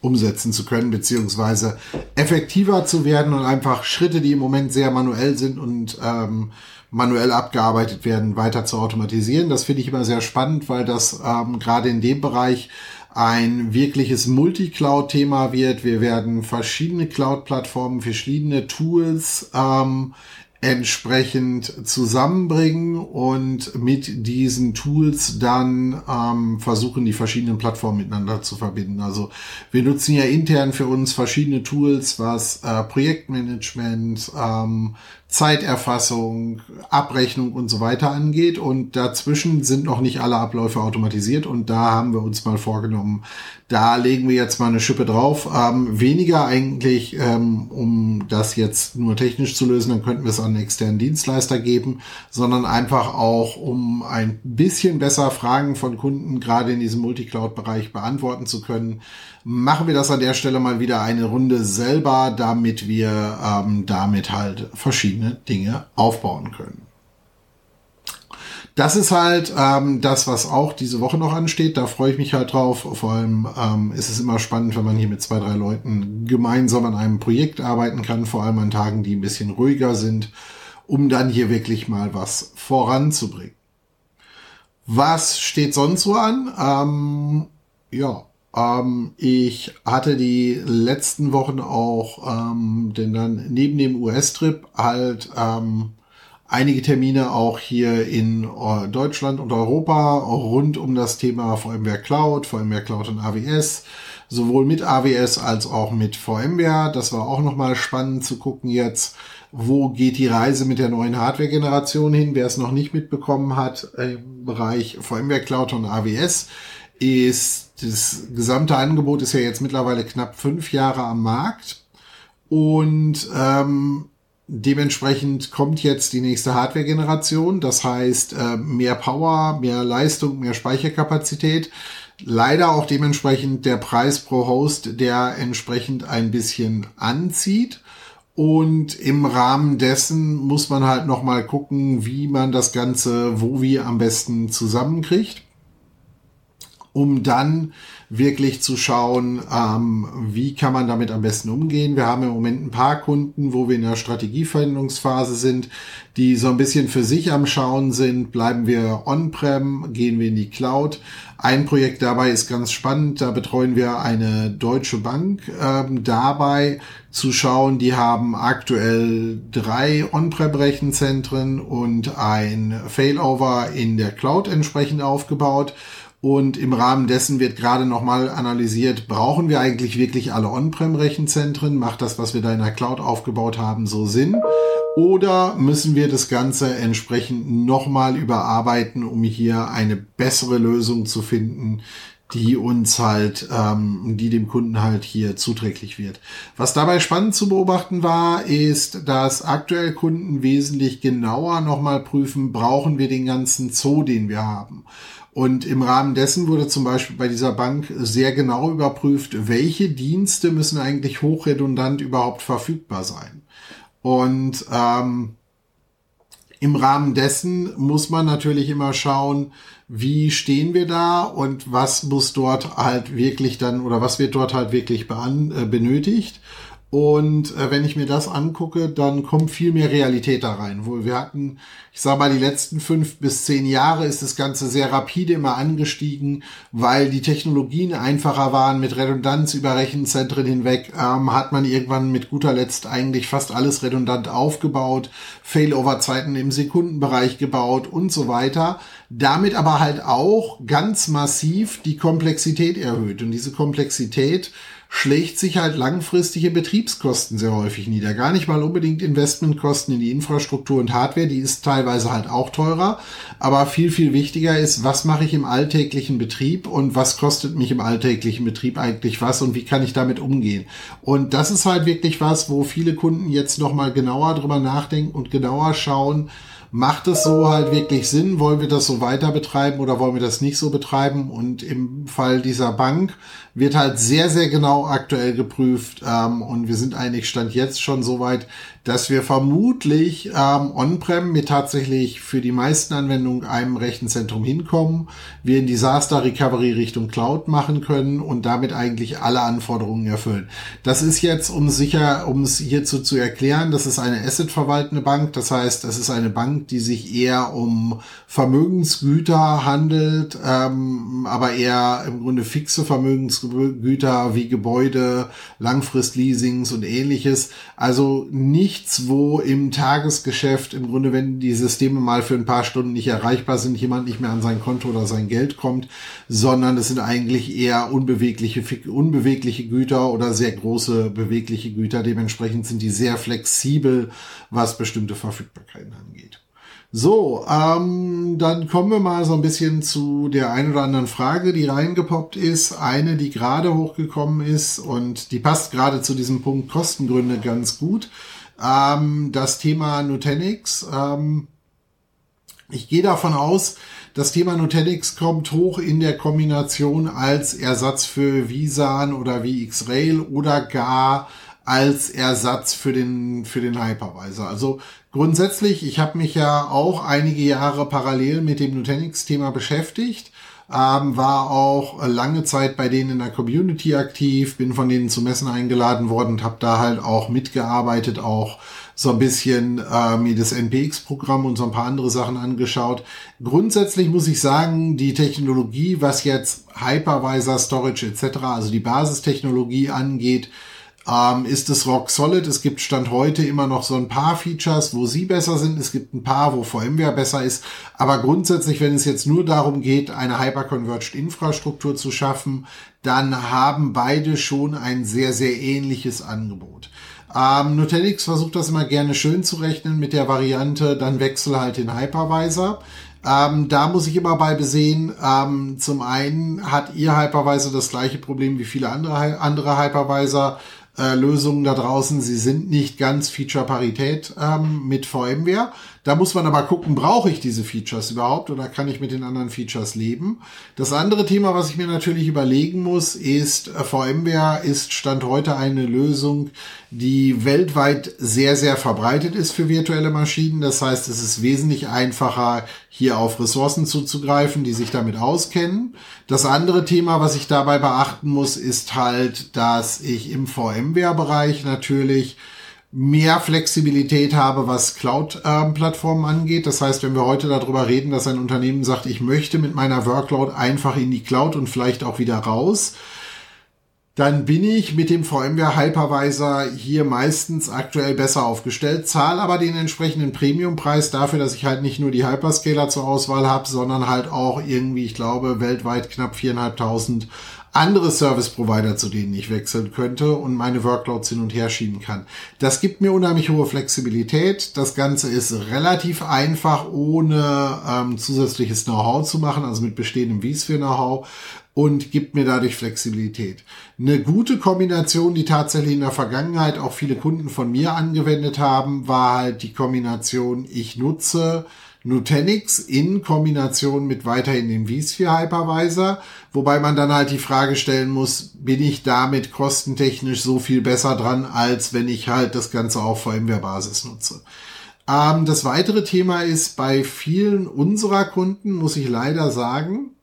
umsetzen zu können, beziehungsweise effektiver zu werden und einfach Schritte, die im Moment sehr manuell sind und ähm, manuell abgearbeitet werden, weiter zu automatisieren. Das finde ich immer sehr spannend, weil das ähm, gerade in dem Bereich ein wirkliches Multi-Cloud-Thema wird. Wir werden verschiedene Cloud-Plattformen, verschiedene Tools ähm, entsprechend zusammenbringen und mit diesen Tools dann ähm, versuchen, die verschiedenen Plattformen miteinander zu verbinden. Also wir nutzen ja intern für uns verschiedene Tools, was äh, Projektmanagement, ähm, Zeiterfassung, Abrechnung und so weiter angeht. Und dazwischen sind noch nicht alle Abläufe automatisiert. Und da haben wir uns mal vorgenommen, da legen wir jetzt mal eine Schippe drauf. Ähm, weniger eigentlich, ähm, um das jetzt nur technisch zu lösen, dann könnten wir es an einen externen Dienstleister geben, sondern einfach auch, um ein bisschen besser Fragen von Kunden gerade in diesem Multicloud-Bereich beantworten zu können machen wir das an der Stelle mal wieder eine Runde selber, damit wir ähm, damit halt verschiedene Dinge aufbauen können. Das ist halt ähm, das, was auch diese Woche noch ansteht. Da freue ich mich halt drauf. Vor allem ähm, ist es immer spannend, wenn man hier mit zwei, drei Leuten gemeinsam an einem Projekt arbeiten kann, vor allem an Tagen, die ein bisschen ruhiger sind, um dann hier wirklich mal was voranzubringen. Was steht sonst so an? Ähm, ja, ähm, ich hatte die letzten Wochen auch ähm, denn dann neben dem US-Trip halt ähm, einige Termine auch hier in äh, Deutschland und Europa rund um das Thema VMware Cloud, VMware Cloud und AWS, sowohl mit AWS als auch mit VMware. Das war auch nochmal spannend zu gucken jetzt, wo geht die Reise mit der neuen Hardware-Generation hin. Wer es noch nicht mitbekommen hat im Bereich VMware Cloud und AWS, ist das gesamte Angebot ist ja jetzt mittlerweile knapp fünf Jahre am Markt und ähm, dementsprechend kommt jetzt die nächste Hardware-Generation. Das heißt äh, mehr Power, mehr Leistung, mehr Speicherkapazität. Leider auch dementsprechend der Preis pro Host, der entsprechend ein bisschen anzieht. Und im Rahmen dessen muss man halt nochmal gucken, wie man das Ganze, wo wie am besten zusammenkriegt um dann wirklich zu schauen, ähm, wie kann man damit am besten umgehen. Wir haben im Moment ein paar Kunden, wo wir in der Strategieveränderungsphase sind, die so ein bisschen für sich am Schauen sind. Bleiben wir on-prem, gehen wir in die Cloud. Ein Projekt dabei ist ganz spannend. Da betreuen wir eine deutsche Bank ähm, dabei zu schauen. Die haben aktuell drei On-Prem-Rechenzentren und ein Failover in der Cloud entsprechend aufgebaut und im Rahmen dessen wird gerade nochmal analysiert, brauchen wir eigentlich wirklich alle On-Prem-Rechenzentren? Macht das, was wir da in der Cloud aufgebaut haben, so Sinn? Oder müssen wir das Ganze entsprechend nochmal überarbeiten, um hier eine bessere Lösung zu finden, die uns halt, ähm, die dem Kunden halt hier zuträglich wird. Was dabei spannend zu beobachten war, ist, dass aktuell Kunden wesentlich genauer nochmal prüfen, brauchen wir den ganzen Zoo, den wir haben. Und im Rahmen dessen wurde zum Beispiel bei dieser Bank sehr genau überprüft, welche Dienste müssen eigentlich hochredundant überhaupt verfügbar sein. Und ähm, im Rahmen dessen muss man natürlich immer schauen, wie stehen wir da und was muss dort halt wirklich dann oder was wird dort halt wirklich äh, benötigt. Und äh, wenn ich mir das angucke, dann kommt viel mehr Realität da rein. Wohl, wir hatten, ich sage mal, die letzten fünf bis zehn Jahre ist das Ganze sehr rapide immer angestiegen, weil die Technologien einfacher waren. Mit Redundanz über Rechenzentren hinweg ähm, hat man irgendwann mit guter Letzt eigentlich fast alles redundant aufgebaut, Failover-Zeiten im Sekundenbereich gebaut und so weiter. Damit aber halt auch ganz massiv die Komplexität erhöht. Und diese Komplexität schlägt sich halt langfristige Betriebskosten sehr häufig nieder. Gar nicht mal unbedingt Investmentkosten in die Infrastruktur und Hardware, die ist teilweise halt auch teurer. Aber viel, viel wichtiger ist, was mache ich im alltäglichen Betrieb und was kostet mich im alltäglichen Betrieb eigentlich was und wie kann ich damit umgehen. Und das ist halt wirklich was, wo viele Kunden jetzt nochmal genauer drüber nachdenken und genauer schauen, macht es so halt wirklich Sinn? Wollen wir das so weiter betreiben oder wollen wir das nicht so betreiben? Und im Fall dieser Bank wird halt sehr, sehr genau aktuell geprüft. Ähm, und wir sind eigentlich Stand jetzt schon so weit, dass wir vermutlich ähm, on-prem mit tatsächlich für die meisten Anwendungen einem Rechenzentrum hinkommen, wir in Disaster Recovery Richtung Cloud machen können und damit eigentlich alle Anforderungen erfüllen. Das ist jetzt, um sicher, um es hierzu zu erklären, das ist eine Asset-verwaltende Bank. Das heißt, das ist eine Bank, Bank, die sich eher um Vermögensgüter handelt, ähm, aber eher im Grunde fixe Vermögensgüter wie Gebäude, Langfristleasings und ähnliches. Also nichts, wo im Tagesgeschäft im Grunde, wenn die Systeme mal für ein paar Stunden nicht erreichbar sind, jemand nicht mehr an sein Konto oder sein Geld kommt, sondern es sind eigentlich eher unbewegliche, unbewegliche Güter oder sehr große bewegliche Güter. Dementsprechend sind die sehr flexibel, was bestimmte Verfügbarkeiten angeht. So, ähm, dann kommen wir mal so ein bisschen zu der ein oder anderen Frage, die reingepoppt ist. Eine, die gerade hochgekommen ist und die passt gerade zu diesem Punkt Kostengründe ganz gut. Ähm, das Thema Nutanix. Ähm, ich gehe davon aus, das Thema Nutanix kommt hoch in der Kombination als Ersatz für Visan oder VxRail oder gar als Ersatz für den, für den Hypervisor. Also grundsätzlich, ich habe mich ja auch einige Jahre parallel mit dem Nutanix-Thema beschäftigt, ähm, war auch lange Zeit bei denen in der Community aktiv, bin von denen zu Messen eingeladen worden und habe da halt auch mitgearbeitet, auch so ein bisschen äh, mir das NPX-Programm und so ein paar andere Sachen angeschaut. Grundsätzlich muss ich sagen, die Technologie, was jetzt Hypervisor, Storage etc., also die Basistechnologie angeht, ähm, ist es rock solid. Es gibt Stand heute immer noch so ein paar Features, wo sie besser sind. Es gibt ein paar, wo VMware besser ist. Aber grundsätzlich, wenn es jetzt nur darum geht, eine hyperconverged Infrastruktur zu schaffen, dann haben beide schon ein sehr, sehr ähnliches Angebot. Ähm, Nutanix versucht das immer gerne schön zu rechnen mit der Variante, dann wechsel halt den Hypervisor. Ähm, da muss ich immer bei besehen, ähm, zum einen hat ihr Hypervisor das gleiche Problem wie viele andere, andere Hypervisor äh, Lösungen da draußen. Sie sind nicht ganz Feature-Parität ähm, mit VMware. Da muss man aber gucken, brauche ich diese Features überhaupt oder kann ich mit den anderen Features leben? Das andere Thema, was ich mir natürlich überlegen muss, ist, äh, VMware ist Stand heute eine Lösung, die weltweit sehr, sehr verbreitet ist für virtuelle Maschinen. Das heißt, es ist wesentlich einfacher, hier auf Ressourcen zuzugreifen, die sich damit auskennen. Das andere Thema, was ich dabei beachten muss, ist halt, dass ich im VMware-Bereich natürlich mehr Flexibilität habe, was Cloud-Plattformen angeht. Das heißt, wenn wir heute darüber reden, dass ein Unternehmen sagt, ich möchte mit meiner Workload einfach in die Cloud und vielleicht auch wieder raus, dann bin ich mit dem VMware Hypervisor hier meistens aktuell besser aufgestellt, zahle aber den entsprechenden Premiumpreis dafür, dass ich halt nicht nur die Hyperscaler zur Auswahl habe, sondern halt auch irgendwie, ich glaube, weltweit knapp 4.500 andere Service Provider, zu denen ich wechseln könnte und meine Workloads hin und her schieben kann. Das gibt mir unheimlich hohe Flexibilität. Das Ganze ist relativ einfach, ohne ähm, zusätzliches Know-how zu machen, also mit bestehendem vSphere-Know-how und gibt mir dadurch Flexibilität. Eine gute Kombination, die tatsächlich in der Vergangenheit auch viele Kunden von mir angewendet haben, war halt die Kombination, ich nutze Nutanix in Kombination mit weiterhin dem vSphere Hypervisor, wobei man dann halt die Frage stellen muss, bin ich damit kostentechnisch so viel besser dran, als wenn ich halt das Ganze auf VMware-Basis nutze. Ähm, das weitere Thema ist, bei vielen unserer Kunden, muss ich leider sagen,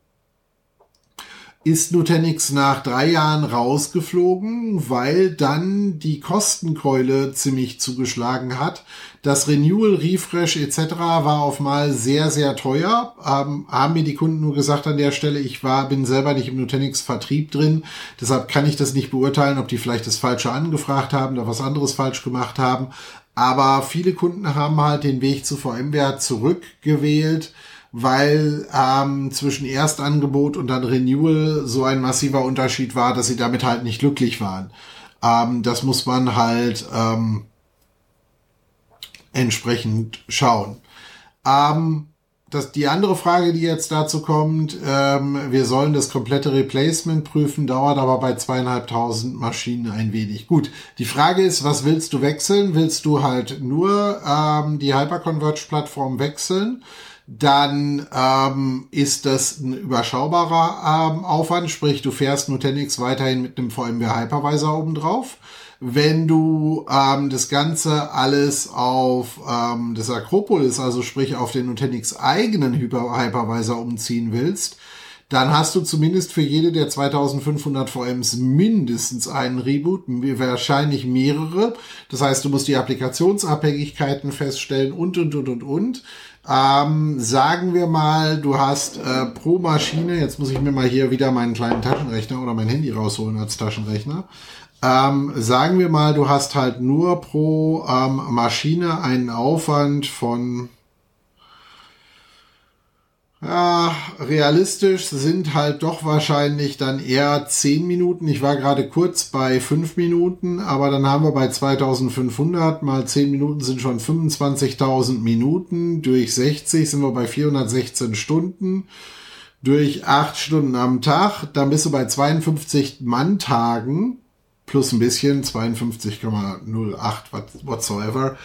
ist Nutanix nach drei Jahren rausgeflogen, weil dann die Kostenkeule ziemlich zugeschlagen hat. Das Renewal, Refresh etc. war auf mal sehr, sehr teuer. Ähm, haben mir die Kunden nur gesagt an der Stelle, ich war, bin selber nicht im Nutanix-Vertrieb drin. Deshalb kann ich das nicht beurteilen, ob die vielleicht das Falsche angefragt haben oder was anderes falsch gemacht haben. Aber viele Kunden haben halt den Weg zu VMware zurückgewählt weil ähm, zwischen Erstangebot und dann Renewal so ein massiver Unterschied war, dass sie damit halt nicht glücklich waren. Ähm, das muss man halt ähm, entsprechend schauen. Ähm, das, die andere Frage, die jetzt dazu kommt, ähm, wir sollen das komplette Replacement prüfen, dauert aber bei zweieinhalbtausend Maschinen ein wenig. Gut, die Frage ist, was willst du wechseln? Willst du halt nur ähm, die Hyperconverged-Plattform wechseln? dann ähm, ist das ein überschaubarer ähm, Aufwand, sprich du fährst Nutanix weiterhin mit einem VMware Hypervisor oben drauf. Wenn du ähm, das Ganze alles auf ähm, das Acropolis, also sprich auf den Nutanix eigenen Hyper Hypervisor umziehen willst, dann hast du zumindest für jede der 2500 VMs mindestens einen Reboot, wahrscheinlich mehrere. Das heißt, du musst die Applikationsabhängigkeiten feststellen und, und, und, und, und. Ähm, sagen wir mal, du hast äh, pro Maschine, jetzt muss ich mir mal hier wieder meinen kleinen Taschenrechner oder mein Handy rausholen als Taschenrechner. Ähm, sagen wir mal, du hast halt nur pro ähm, Maschine einen Aufwand von ja, realistisch sind halt doch wahrscheinlich dann eher 10 Minuten. Ich war gerade kurz bei 5 Minuten, aber dann haben wir bei 2500 mal 10 Minuten sind schon 25.000 Minuten. Durch 60 sind wir bei 416 Stunden. Durch 8 Stunden am Tag, dann bist du bei 52 Manntagen plus ein bisschen, 52,08 whatsoever.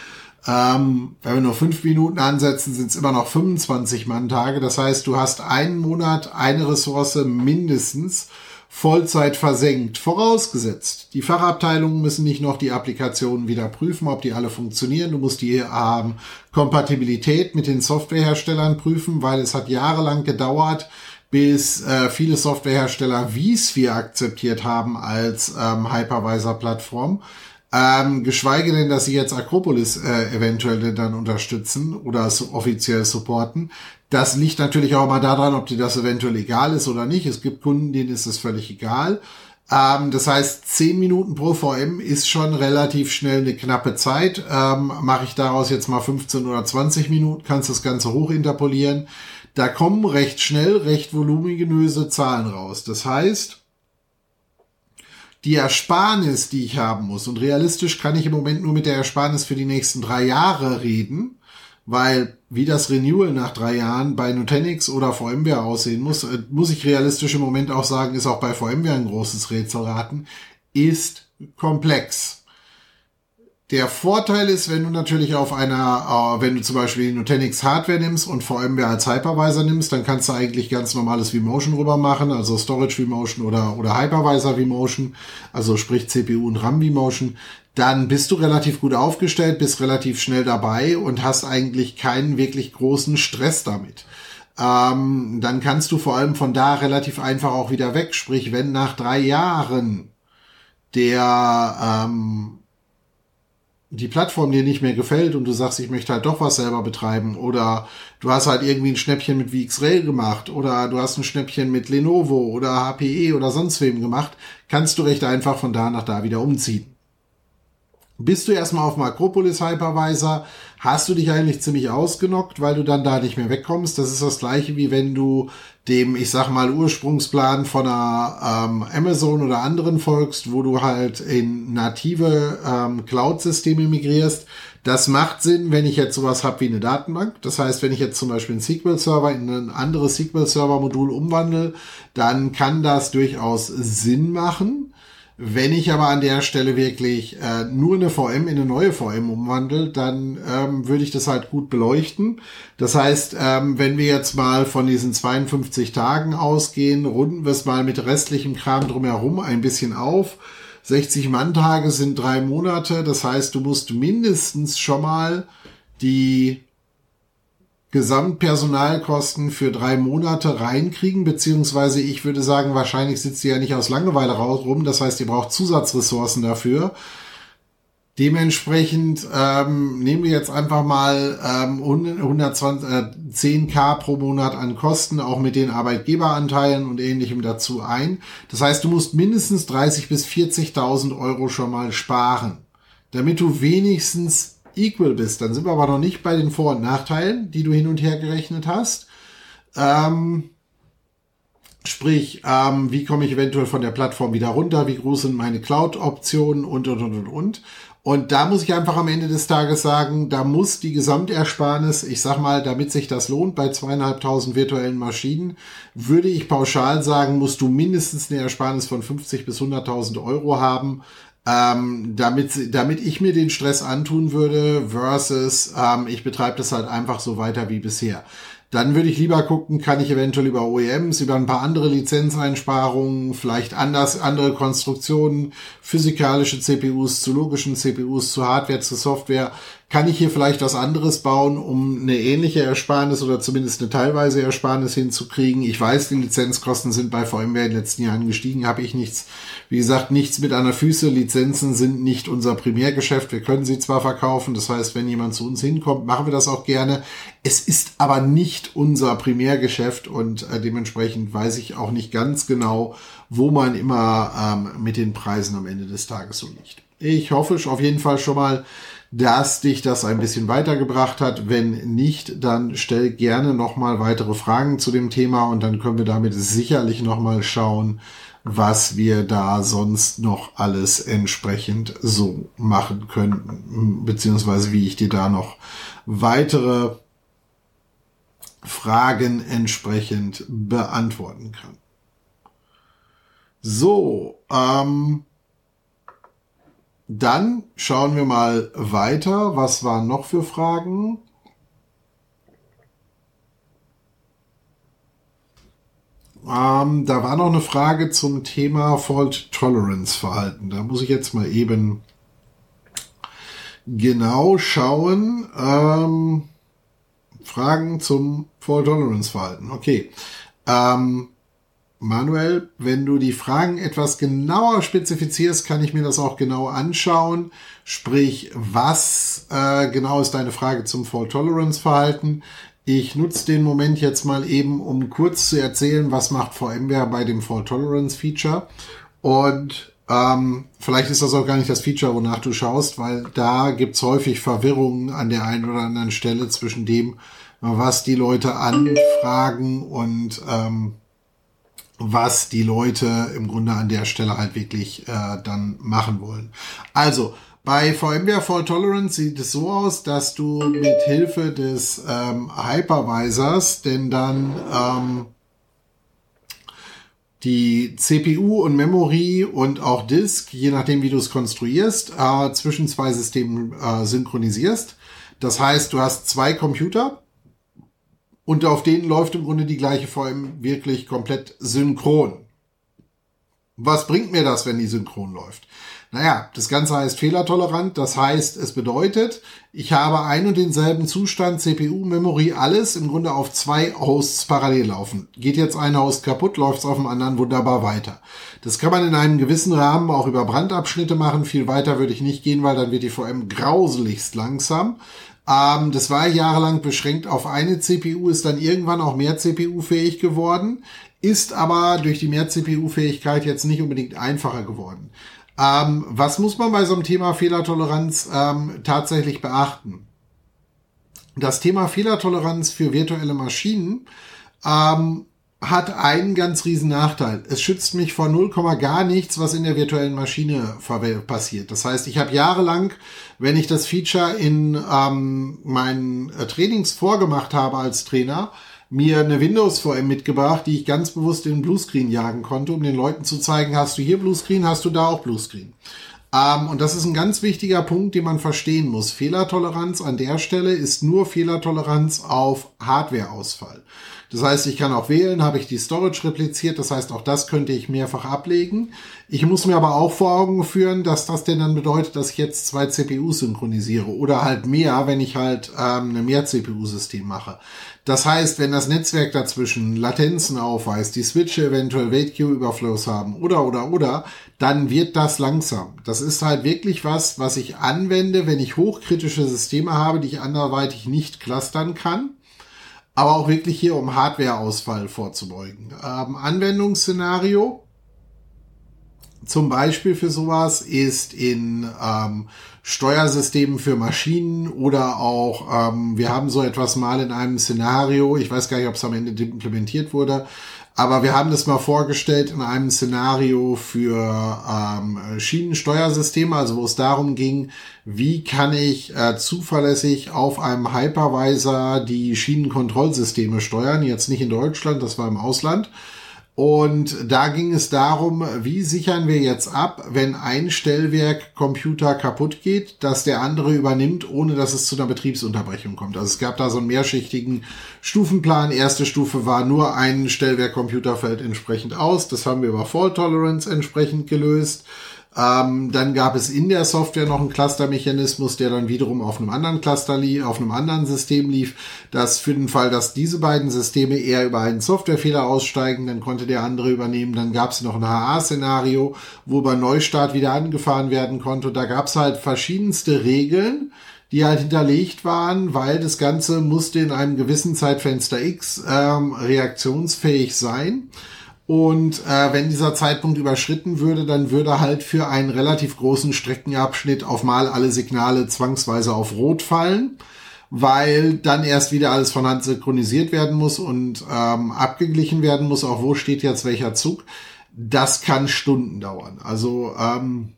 Ähm, wenn wir nur fünf Minuten ansetzen, sind es immer noch 25 Mann-Tage. Das heißt, du hast einen Monat eine Ressource mindestens Vollzeit versenkt. Vorausgesetzt, die Fachabteilungen müssen nicht noch die Applikationen wieder prüfen, ob die alle funktionieren. Du musst die ähm, Kompatibilität mit den Softwareherstellern prüfen, weil es hat jahrelang gedauert, bis äh, viele Softwarehersteller vSphere akzeptiert haben als ähm, Hypervisor-Plattform. Ähm, geschweige denn, dass sie jetzt Acropolis äh, eventuell dann unterstützen oder so offiziell supporten. Das liegt natürlich auch mal daran, ob dir das eventuell egal ist oder nicht. Es gibt Kunden, denen ist es völlig egal. Ähm, das heißt, 10 Minuten pro VM ist schon relativ schnell eine knappe Zeit. Ähm, Mache ich daraus jetzt mal 15 oder 20 Minuten, kannst das Ganze hochinterpolieren. Da kommen recht schnell recht voluminöse Zahlen raus. Das heißt, die Ersparnis, die ich haben muss, und realistisch kann ich im Moment nur mit der Ersparnis für die nächsten drei Jahre reden, weil wie das Renewal nach drei Jahren bei Nutanix oder VMware aussehen muss, äh, muss ich realistisch im Moment auch sagen, ist auch bei VMware ein großes Rätselraten, ist komplex. Der Vorteil ist, wenn du natürlich auf einer, äh, wenn du zum Beispiel die Nutanix Hardware nimmst und VMware als Hypervisor nimmst, dann kannst du eigentlich ganz normales vMotion rüber machen, also Storage vMotion oder, oder Hypervisor vMotion, also sprich CPU und RAM vMotion. Dann bist du relativ gut aufgestellt, bist relativ schnell dabei und hast eigentlich keinen wirklich großen Stress damit. Ähm, dann kannst du vor allem von da relativ einfach auch wieder weg. Sprich, wenn nach drei Jahren der ähm, die Plattform dir nicht mehr gefällt und du sagst, ich möchte halt doch was selber betreiben oder du hast halt irgendwie ein Schnäppchen mit VxRail gemacht oder du hast ein Schnäppchen mit Lenovo oder HPE oder sonst wem gemacht, kannst du recht einfach von da nach da wieder umziehen. Bist du erstmal auf Makropolis Hypervisor, hast du dich eigentlich ziemlich ausgenockt, weil du dann da nicht mehr wegkommst. Das ist das gleiche wie wenn du dem, ich sag mal, Ursprungsplan von einer ähm, Amazon oder anderen folgst, wo du halt in native ähm, Cloud-Systeme migrierst. Das macht Sinn, wenn ich jetzt sowas habe wie eine Datenbank. Das heißt, wenn ich jetzt zum Beispiel einen SQL-Server in ein anderes SQL-Server-Modul umwandle, dann kann das durchaus Sinn machen. Wenn ich aber an der Stelle wirklich äh, nur eine VM in eine neue VM umwandle, dann ähm, würde ich das halt gut beleuchten. Das heißt, ähm, wenn wir jetzt mal von diesen 52 Tagen ausgehen, runden wir es mal mit restlichem Kram drumherum ein bisschen auf. 60 Manntage sind drei Monate. Das heißt, du musst mindestens schon mal die Gesamtpersonalkosten für drei Monate reinkriegen, beziehungsweise ich würde sagen, wahrscheinlich sitzt ihr ja nicht aus Langeweile raus rum, das heißt, ihr braucht Zusatzressourcen dafür. Dementsprechend ähm, nehmen wir jetzt einfach mal ähm, 120, äh, 10k pro Monat an Kosten, auch mit den Arbeitgeberanteilen und ähnlichem dazu ein. Das heißt, du musst mindestens 30 bis 40.000 Euro schon mal sparen, damit du wenigstens equal bist. Dann sind wir aber noch nicht bei den Vor- und Nachteilen, die du hin und her gerechnet hast. Ähm, sprich, ähm, wie komme ich eventuell von der Plattform wieder runter? Wie groß sind meine Cloud-Optionen und, und, und, und, und. Und da muss ich einfach am Ende des Tages sagen, da muss die Gesamtersparnis, ich sag mal, damit sich das lohnt bei zweieinhalbtausend virtuellen Maschinen, würde ich pauschal sagen, musst du mindestens eine Ersparnis von 50 bis 100.000 Euro haben, ähm, damit, damit ich mir den Stress antun würde, versus ähm, ich betreibe das halt einfach so weiter wie bisher. Dann würde ich lieber gucken, kann ich eventuell über OEMs, über ein paar andere Lizenzeinsparungen, vielleicht anders, andere Konstruktionen, physikalische CPUs zu logischen CPUs, zu Hardware, zu Software, kann ich hier vielleicht was anderes bauen, um eine ähnliche Ersparnis oder zumindest eine teilweise Ersparnis hinzukriegen. Ich weiß, die Lizenzkosten sind bei VMware in den letzten Jahren gestiegen, habe ich nichts, wie gesagt, nichts mit der Füße. Lizenzen sind nicht unser Primärgeschäft. Wir können sie zwar verkaufen, das heißt, wenn jemand zu uns hinkommt, machen wir das auch gerne. Es ist aber nicht unser Primärgeschäft und äh, dementsprechend weiß ich auch nicht ganz genau, wo man immer ähm, mit den Preisen am Ende des Tages so liegt. Ich hoffe auf jeden Fall schon mal, dass dich das ein bisschen weitergebracht hat. Wenn nicht, dann stell gerne nochmal weitere Fragen zu dem Thema und dann können wir damit sicherlich nochmal schauen, was wir da sonst noch alles entsprechend so machen könnten, beziehungsweise wie ich dir da noch weitere Fragen entsprechend beantworten kann. So, ähm, dann schauen wir mal weiter. Was waren noch für Fragen? Ähm, da war noch eine Frage zum Thema Fault Tolerance Verhalten. Da muss ich jetzt mal eben genau schauen. Ähm, Fragen zum Fault Tolerance Verhalten. Okay. Ähm, Manuel, wenn du die Fragen etwas genauer spezifizierst, kann ich mir das auch genau anschauen. Sprich, was äh, genau ist deine Frage zum Fault Tolerance Verhalten? Ich nutze den Moment jetzt mal eben, um kurz zu erzählen, was macht VMware bei dem Fault Tolerance Feature. Und ähm, vielleicht ist das auch gar nicht das Feature, wonach du schaust, weil da gibt's häufig Verwirrungen an der einen oder anderen Stelle zwischen dem, was die Leute anfragen und ähm, was die Leute im Grunde an der Stelle halt wirklich äh, dann machen wollen. Also bei VMware Fault Tolerance sieht es so aus, dass du mit Hilfe des ähm, Hypervisors denn dann ähm, die CPU und Memory und auch Disk, je nachdem wie du es konstruierst, äh, zwischen zwei Systemen äh, synchronisierst. Das heißt, du hast zwei Computer, und auf denen läuft im Grunde die gleiche VM wirklich komplett synchron. Was bringt mir das, wenn die synchron läuft? Naja, das Ganze heißt fehlertolerant. Das heißt, es bedeutet, ich habe ein und denselben Zustand, CPU, Memory, alles im Grunde auf zwei Hosts parallel laufen. Geht jetzt ein Host kaputt, läuft es auf dem anderen wunderbar weiter. Das kann man in einem gewissen Rahmen auch über Brandabschnitte machen. Viel weiter würde ich nicht gehen, weil dann wird die VM grauseligst langsam. Ähm, das war jahrelang beschränkt auf eine CPU, ist dann irgendwann auch mehr CPU-fähig geworden, ist aber durch die mehr CPU-Fähigkeit jetzt nicht unbedingt einfacher geworden. Ähm, was muss man bei so einem Thema Fehlertoleranz ähm, tatsächlich beachten? Das Thema Fehlertoleranz für virtuelle Maschinen ähm, hat einen ganz riesen Nachteil. Es schützt mich vor 0, gar nichts, was in der virtuellen Maschine passiert. Das heißt, ich habe jahrelang, wenn ich das Feature in ähm, meinen äh, Trainings vorgemacht habe als Trainer, mir eine Windows VM mitgebracht, die ich ganz bewusst in Bluescreen jagen konnte, um den Leuten zu zeigen, hast du hier Bluescreen, hast du da auch Bluescreen. Ähm, und das ist ein ganz wichtiger Punkt, den man verstehen muss. Fehlertoleranz an der Stelle ist nur Fehlertoleranz auf Hardwareausfall. Das heißt, ich kann auch wählen, habe ich die Storage repliziert. Das heißt, auch das könnte ich mehrfach ablegen. Ich muss mir aber auch vor Augen führen, dass das denn dann bedeutet, dass ich jetzt zwei CPUs synchronisiere oder halt mehr, wenn ich halt ähm, eine Mehr-CPU-System mache. Das heißt, wenn das Netzwerk dazwischen Latenzen aufweist, die Switche eventuell Wait-Queue-Überflows haben oder, oder, oder, dann wird das langsam. Das ist halt wirklich was, was ich anwende, wenn ich hochkritische Systeme habe, die ich anderweitig nicht clustern kann aber auch wirklich hier, um Hardwareausfall vorzubeugen. Ähm, Anwendungsszenario zum Beispiel für sowas ist in ähm, Steuersystemen für Maschinen oder auch, ähm, wir haben so etwas mal in einem Szenario, ich weiß gar nicht, ob es am Ende implementiert wurde, aber wir haben das mal vorgestellt in einem Szenario für ähm, Schienensteuersysteme, also wo es darum ging, wie kann ich äh, zuverlässig auf einem Hypervisor die Schienenkontrollsysteme steuern. Jetzt nicht in Deutschland, das war im Ausland. Und da ging es darum, wie sichern wir jetzt ab, wenn ein Stellwerk Computer kaputt geht, dass der andere übernimmt, ohne dass es zu einer Betriebsunterbrechung kommt. Also es gab da so einen mehrschichtigen Stufenplan. Erste Stufe war nur ein Stellwerk Computer fällt entsprechend aus. Das haben wir über Fault Tolerance entsprechend gelöst. Ähm, dann gab es in der Software noch einen Clustermechanismus, der dann wiederum auf einem anderen Cluster lief, auf einem anderen System lief. Das für den Fall, dass diese beiden Systeme eher über einen Softwarefehler aussteigen, dann konnte der andere übernehmen. Dann gab es noch ein HA-Szenario, wo bei Neustart wieder angefahren werden konnte. Da gab es halt verschiedenste Regeln, die halt hinterlegt waren, weil das Ganze musste in einem gewissen Zeitfenster X ähm, reaktionsfähig sein. Und äh, wenn dieser Zeitpunkt überschritten würde, dann würde halt für einen relativ großen Streckenabschnitt auf mal alle Signale zwangsweise auf Rot fallen, weil dann erst wieder alles von Hand synchronisiert werden muss und ähm, abgeglichen werden muss, auch wo steht jetzt welcher Zug. Das kann Stunden dauern. Also ähm,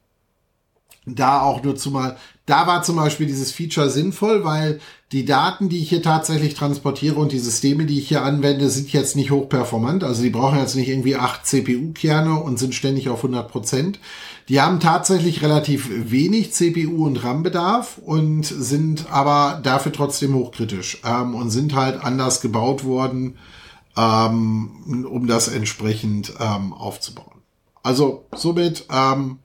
da auch nur zumal, da war zum Beispiel dieses Feature sinnvoll, weil die Daten, die ich hier tatsächlich transportiere und die Systeme, die ich hier anwende, sind jetzt nicht hochperformant. Also die brauchen jetzt nicht irgendwie acht CPU-Kerne und sind ständig auf 100 Prozent. Die haben tatsächlich relativ wenig CPU- und RAM-Bedarf und sind aber dafür trotzdem hochkritisch ähm, und sind halt anders gebaut worden, ähm, um das entsprechend ähm, aufzubauen. Also somit ähm,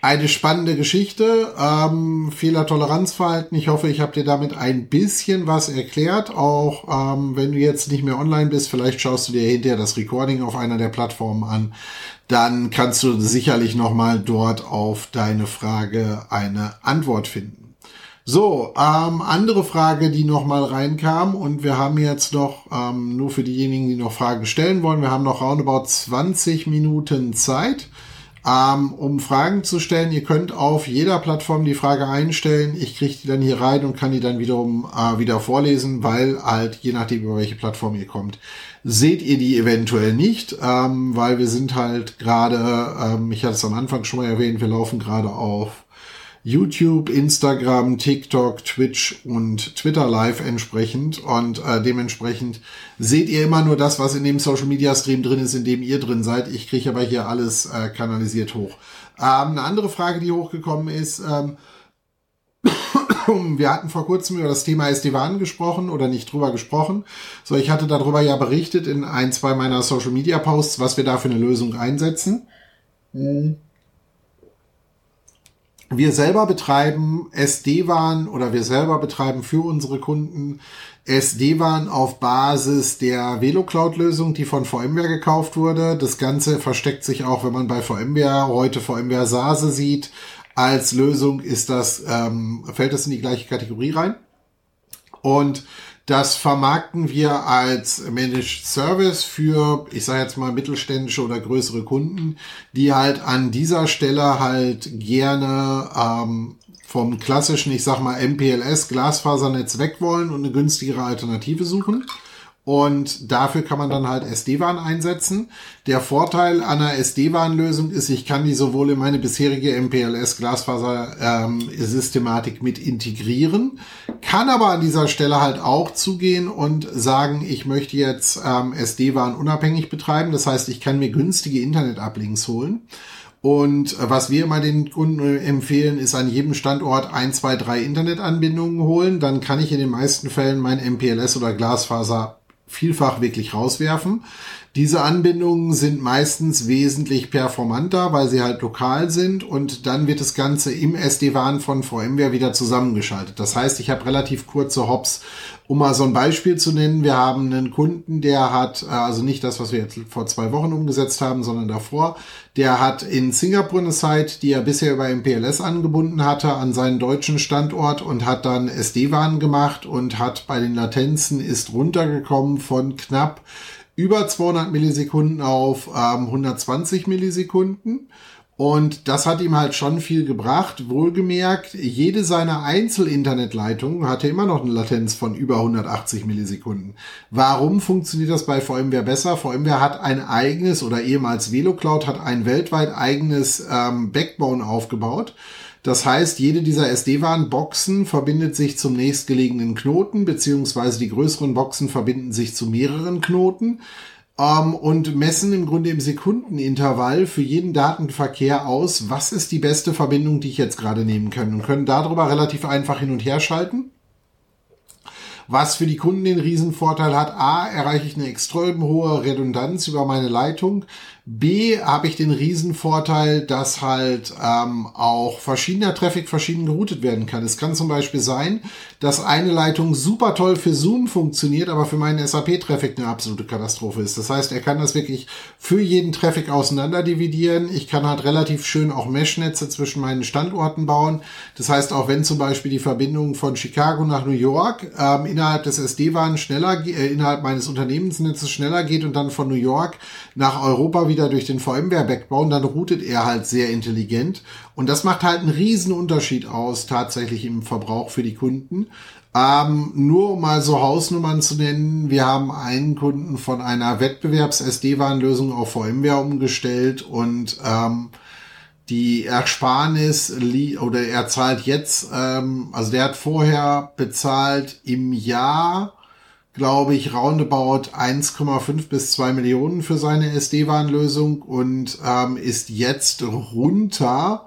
eine spannende Geschichte, ähm, Fehlertoleranzverhalten. Ich hoffe, ich habe dir damit ein bisschen was erklärt. Auch ähm, wenn du jetzt nicht mehr online bist, vielleicht schaust du dir hinterher das Recording auf einer der Plattformen an. Dann kannst du sicherlich nochmal dort auf deine Frage eine Antwort finden. So, ähm, andere Frage, die nochmal reinkam und wir haben jetzt noch, ähm, nur für diejenigen, die noch Fragen stellen wollen, wir haben noch roundabout 20 Minuten Zeit. Ähm, um Fragen zu stellen, ihr könnt auf jeder Plattform die Frage einstellen. Ich kriege die dann hier rein und kann die dann wiederum äh, wieder vorlesen, weil halt je nachdem, über welche Plattform ihr kommt, seht ihr die eventuell nicht, ähm, weil wir sind halt gerade, ähm, ich hatte es am Anfang schon mal erwähnt, wir laufen gerade auf YouTube, Instagram, TikTok, Twitch und Twitter Live entsprechend. Und äh, dementsprechend seht ihr immer nur das, was in dem Social Media Stream drin ist, in dem ihr drin seid. Ich kriege aber hier alles äh, kanalisiert hoch. Ähm, eine andere Frage, die hochgekommen ist, ähm, *coughs* wir hatten vor kurzem über das Thema SD-WAN gesprochen oder nicht drüber gesprochen. So, ich hatte darüber ja berichtet in ein, zwei meiner Social Media Posts, was wir da für eine Lösung einsetzen. Mhm. Wir selber betreiben SD-WAN oder wir selber betreiben für unsere Kunden SD-WAN auf Basis der VeloCloud-Lösung, die von VMware gekauft wurde. Das Ganze versteckt sich auch, wenn man bei VMware heute VMware SASE sieht. Als Lösung ist das, ähm, fällt das in die gleiche Kategorie rein. Und das vermarkten wir als Managed Service für, ich sage jetzt mal, mittelständische oder größere Kunden, die halt an dieser Stelle halt gerne ähm, vom klassischen, ich sag mal, MPLS Glasfasernetz weg wollen und eine günstigere Alternative suchen. Und dafür kann man dann halt SD-WAN einsetzen. Der Vorteil einer SD-WAN-Lösung ist, ich kann die sowohl in meine bisherige MPLS-Glasfaser-Systematik ähm, mit integrieren, kann aber an dieser Stelle halt auch zugehen und sagen, ich möchte jetzt ähm, SD-WAN unabhängig betreiben. Das heißt, ich kann mir günstige Internet-Uplinks holen. Und äh, was wir immer den Kunden empfehlen, ist an jedem Standort ein, zwei, drei Internetanbindungen holen. Dann kann ich in den meisten Fällen mein MPLS oder Glasfaser vielfach wirklich rauswerfen. Diese Anbindungen sind meistens wesentlich performanter, weil sie halt lokal sind und dann wird das Ganze im SD-WAN von VMware wieder zusammengeschaltet. Das heißt, ich habe relativ kurze Hops. Um mal so ein Beispiel zu nennen, wir haben einen Kunden, der hat, äh, also nicht das, was wir jetzt vor zwei Wochen umgesetzt haben, sondern davor, der hat in Singapur eine Site, die er bisher über MPLS angebunden hatte, an seinen deutschen Standort und hat dann SD-WAN gemacht und hat bei den Latenzen ist runtergekommen von knapp über 200 Millisekunden auf ähm, 120 Millisekunden. Und das hat ihm halt schon viel gebracht. Wohlgemerkt, jede seiner Einzel-Internetleitungen hatte immer noch eine Latenz von über 180 Millisekunden. Warum funktioniert das bei VMware besser? VMware hat ein eigenes oder ehemals VeloCloud hat ein weltweit eigenes ähm, Backbone aufgebaut. Das heißt, jede dieser SD-WAN-Boxen verbindet sich zum nächstgelegenen Knoten, beziehungsweise die größeren Boxen verbinden sich zu mehreren Knoten ähm, und messen im Grunde im Sekundenintervall für jeden Datenverkehr aus, was ist die beste Verbindung, die ich jetzt gerade nehmen kann und können darüber relativ einfach hin und her schalten. was für die Kunden den Riesenvorteil hat. A, erreiche ich eine extrem hohe Redundanz über meine Leitung. B, habe ich den Riesenvorteil, dass halt ähm, auch verschiedener Traffic verschieden geroutet werden kann. Es kann zum Beispiel sein, dass eine Leitung super toll für Zoom funktioniert, aber für meinen SAP-Traffic eine absolute Katastrophe ist. Das heißt, er kann das wirklich für jeden Traffic auseinander dividieren. Ich kann halt relativ schön auch Meshnetze zwischen meinen Standorten bauen. Das heißt, auch wenn zum Beispiel die Verbindung von Chicago nach New York ähm, innerhalb des SD-WAN schneller, äh, innerhalb meines Unternehmensnetzes schneller geht und dann von New York nach Europa wieder wieder durch den VMware-Backbone, dann routet er halt sehr intelligent. Und das macht halt einen riesen Unterschied aus, tatsächlich im Verbrauch für die Kunden. Ähm, nur um mal so Hausnummern zu nennen, wir haben einen Kunden von einer Wettbewerbs-SD-WAN-Lösung auf VMware umgestellt und ähm, die Ersparnis oder er zahlt jetzt, ähm, also der hat vorher bezahlt im Jahr glaube ich, roundabout 1,5 bis 2 Millionen für seine SD-WAN-Lösung und ähm, ist jetzt runter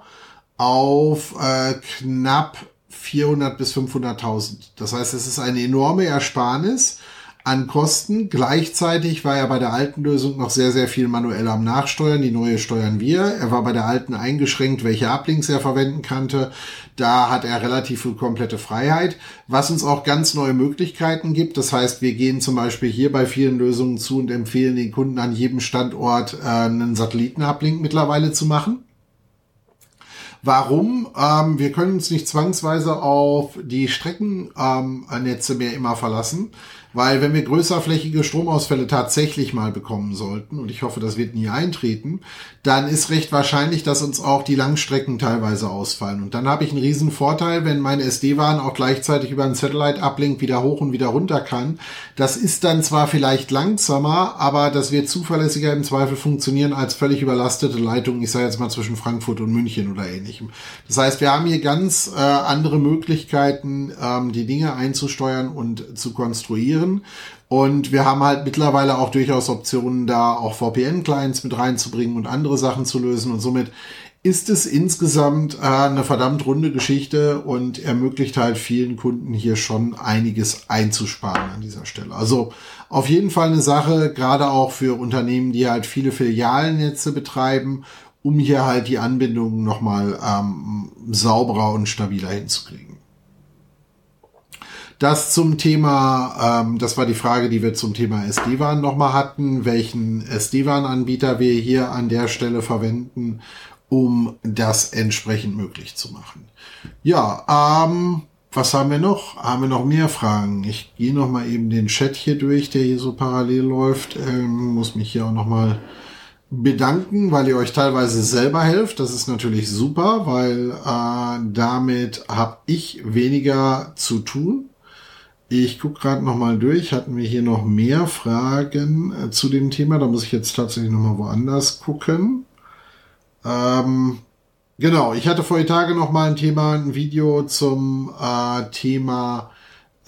auf äh, knapp 400 bis 500.000. Das heißt, es ist eine enorme Ersparnis an Kosten. Gleichzeitig war er bei der alten Lösung noch sehr, sehr viel manuell am Nachsteuern. Die neue steuern wir. Er war bei der alten eingeschränkt, welche Ablinks er verwenden kannte. Da hat er relativ viel komplette Freiheit, was uns auch ganz neue Möglichkeiten gibt. Das heißt, wir gehen zum Beispiel hier bei vielen Lösungen zu und empfehlen den Kunden an jedem Standort äh, einen Satellitenablink mittlerweile zu machen. Warum? Ähm, wir können uns nicht zwangsweise auf die Streckennetze ähm, mehr immer verlassen. Weil wenn wir größerflächige Stromausfälle tatsächlich mal bekommen sollten, und ich hoffe, das wird nie eintreten, dann ist recht wahrscheinlich, dass uns auch die Langstrecken teilweise ausfallen. Und dann habe ich einen riesen Vorteil, wenn meine SD-WAN auch gleichzeitig über einen Satellite-Uplink wieder hoch und wieder runter kann. Das ist dann zwar vielleicht langsamer, aber das wird zuverlässiger im Zweifel funktionieren als völlig überlastete Leitungen, ich sage jetzt mal zwischen Frankfurt und München oder ähnlichem. Das heißt, wir haben hier ganz äh, andere Möglichkeiten, ähm, die Dinge einzusteuern und zu konstruieren installieren. Und wir haben halt mittlerweile auch durchaus Optionen, da auch VPN-Clients mit reinzubringen und andere Sachen zu lösen. Und somit ist es insgesamt äh, eine verdammt runde Geschichte und ermöglicht halt vielen Kunden hier schon einiges einzusparen an dieser Stelle. Also auf jeden Fall eine Sache, gerade auch für Unternehmen, die halt viele Filialnetze betreiben, um hier halt die Anbindungen nochmal ähm, sauberer und stabiler hinzukriegen. Das zum Thema, ähm, das war die Frage, die wir zum Thema SD-WAN nochmal hatten, welchen SD-WAN-Anbieter wir hier an der Stelle verwenden, um das entsprechend möglich zu machen. Ja, ähm, was haben wir noch? Haben wir noch mehr Fragen? Ich gehe noch mal eben den Chat hier durch, der hier so parallel läuft. Ähm, muss mich hier auch noch mal bedanken, weil ihr euch teilweise selber helft. Das ist natürlich super, weil äh, damit habe ich weniger zu tun. Ich gucke gerade noch mal durch. Hatten wir hier noch mehr Fragen äh, zu dem Thema? Da muss ich jetzt tatsächlich noch mal woanders gucken. Ähm, genau, ich hatte vor die Tage noch mal ein Thema, ein Video zum äh, Thema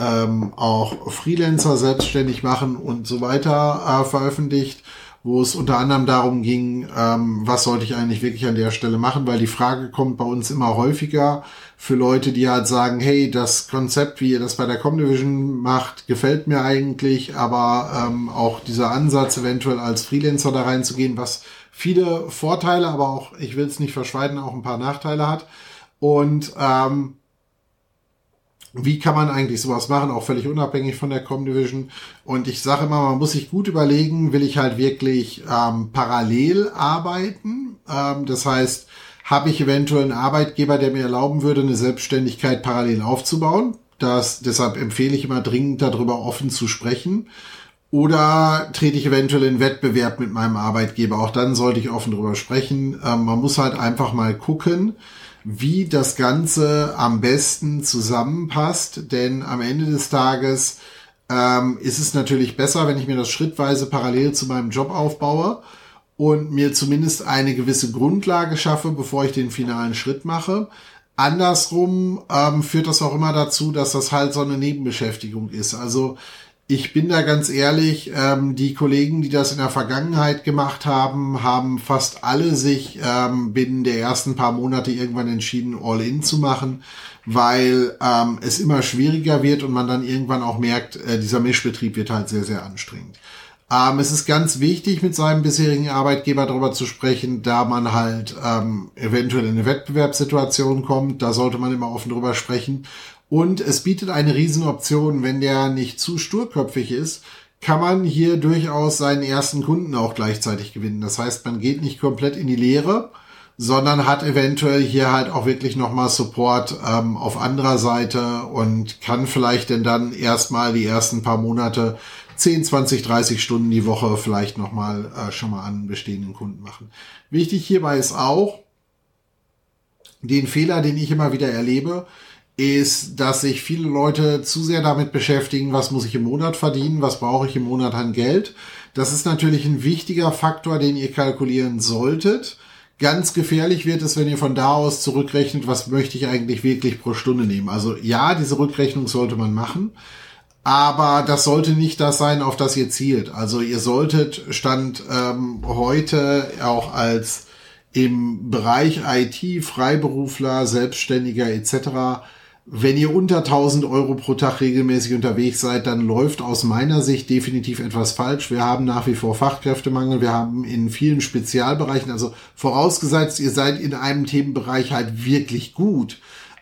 ähm, auch Freelancer selbstständig machen und so weiter äh, veröffentlicht wo es unter anderem darum ging, ähm, was sollte ich eigentlich wirklich an der Stelle machen, weil die Frage kommt bei uns immer häufiger für Leute, die halt sagen, hey, das Konzept, wie ihr das bei der Comdivision macht, gefällt mir eigentlich, aber ähm, auch dieser Ansatz, eventuell als Freelancer da reinzugehen, was viele Vorteile, aber auch, ich will es nicht verschweigen, auch ein paar Nachteile hat. Und ähm, wie kann man eigentlich sowas machen, auch völlig unabhängig von der Com-Division. Und ich sage immer, man muss sich gut überlegen, will ich halt wirklich ähm, parallel arbeiten? Ähm, das heißt, habe ich eventuell einen Arbeitgeber, der mir erlauben würde, eine Selbstständigkeit parallel aufzubauen? Das, deshalb empfehle ich immer dringend darüber offen zu sprechen. Oder trete ich eventuell in Wettbewerb mit meinem Arbeitgeber? Auch dann sollte ich offen darüber sprechen. Ähm, man muss halt einfach mal gucken, wie das Ganze am besten zusammenpasst. Denn am Ende des Tages ähm, ist es natürlich besser, wenn ich mir das schrittweise parallel zu meinem Job aufbaue und mir zumindest eine gewisse Grundlage schaffe, bevor ich den finalen Schritt mache. Andersrum ähm, führt das auch immer dazu, dass das halt so eine Nebenbeschäftigung ist. Also Ich bin da ganz ehrlich, ähm, die Kollegen, die das in der Vergangenheit gemacht haben, haben fast alle sich ähm, binnen der ersten paar Monate irgendwann entschieden, All-In zu machen, weil ähm, es immer schwieriger wird und man dann irgendwann auch merkt, äh, dieser Mischbetrieb wird halt sehr, sehr anstrengend. Ähm, es ist ganz wichtig, mit seinem bisherigen Arbeitgeber darüber zu sprechen, da man halt ähm, eventuell in eine Wettbewerbssituation kommt. Da sollte man immer offen drüber sprechen. Und es bietet eine Riesenoption, wenn der nicht zu sturköpfig ist, kann man hier durchaus seinen ersten Kunden auch gleichzeitig gewinnen. Das heißt, man geht nicht komplett in die Leere, sondern hat eventuell hier halt auch wirklich nochmal Support ähm, auf anderer Seite und kann vielleicht denn dann erstmal die ersten paar Monate 10, 20, 30 Stunden die Woche vielleicht nochmal äh, schon mal an bestehenden Kunden machen. Wichtig hierbei ist auch, den Fehler, den ich immer wieder erlebe, ist, dass sich viele Leute zu sehr damit beschäftigen, was muss ich im Monat verdienen, was brauche ich im Monat an Geld. Das ist natürlich ein wichtiger Faktor, den ihr kalkulieren solltet. Ganz gefährlich wird es, wenn ihr von da aus zurückrechnet, was möchte ich eigentlich wirklich pro Stunde nehmen. Also ja, diese Rückrechnung sollte man machen, aber das sollte nicht das sein, auf das ihr zielt. Also ihr solltet Stand ähm, heute auch als im Bereich IT, Freiberufler, Selbstständiger etc wenn ihr unter 1000 Euro pro Tag regelmäßig unterwegs seid, dann läuft aus meiner Sicht definitiv etwas falsch. Wir haben nach wie vor Fachkräftemangel. Wir haben in vielen Spezialbereichen, also vorausgesetzt, ihr seid in einem Themenbereich halt wirklich gut.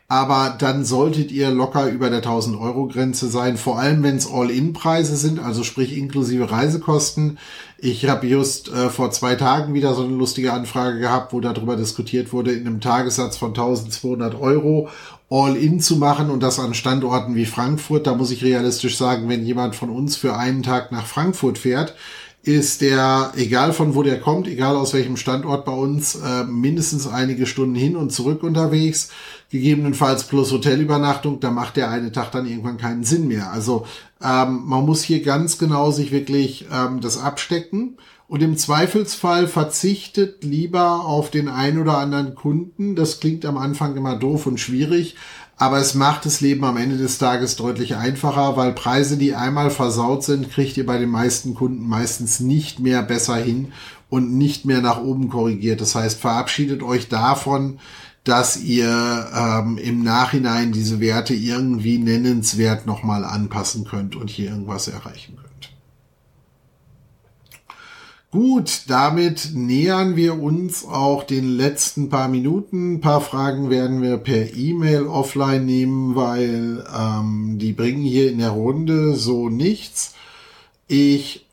Aber dann solltet ihr locker über der 1000 Euro Grenze sein, vor allem wenn es All-In-Preise sind, also sprich inklusive Reisekosten. Ich habe just äh, vor zwei Tagen wieder so eine lustige Anfrage gehabt, wo darüber diskutiert wurde, in einem Tagessatz von 1200 Euro All-In zu machen und das an Standorten wie Frankfurt. Da muss ich realistisch sagen, wenn jemand von uns für einen Tag nach Frankfurt fährt, ist der, egal von wo der kommt, egal aus welchem Standort bei uns, äh, mindestens einige Stunden hin und zurück unterwegs, gegebenenfalls plus Hotelübernachtung, da macht der eine Tag dann irgendwann keinen Sinn mehr. Also ähm, man muss hier ganz genau sich wirklich ähm, das abstecken und im Zweifelsfall verzichtet lieber auf den ein oder anderen Kunden. Das klingt am Anfang immer doof und schwierig, aber es macht das Leben am Ende des Tages deutlich einfacher, weil Preise, die einmal versaut sind, kriegt ihr bei den meisten Kunden meistens nicht mehr besser hin und nicht mehr nach oben korrigiert. Das heißt, verabschiedet euch davon, dass ihr ähm, im Nachhinein diese Werte irgendwie nennenswert nochmal anpassen könnt und hier irgendwas erreichen könnt. Gut, damit nähern wir uns auch den letzten paar Minuten. Ein paar Fragen werden wir per E-Mail offline nehmen, weil ähm, die bringen hier in der Runde so nichts. Ich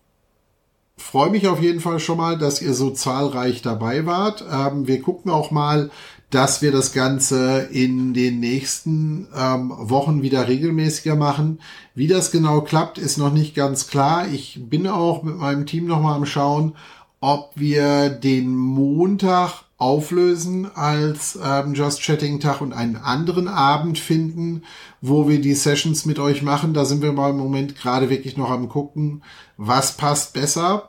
freue mich auf jeden Fall schon mal, dass ihr so zahlreich dabei wart. Ähm, wir gucken auch mal, dass wir das Ganze in den nächsten ähm, Wochen wieder regelmäßiger machen. Wie das genau klappt, ist noch nicht ganz klar. Ich bin auch mit meinem Team nochmal am Schauen, ob wir den Montag auflösen als ähm, Just Chatting Tag und einen anderen Abend finden, wo wir die Sessions mit euch machen. Da sind wir mal im Moment gerade wirklich noch am gucken, was passt besser.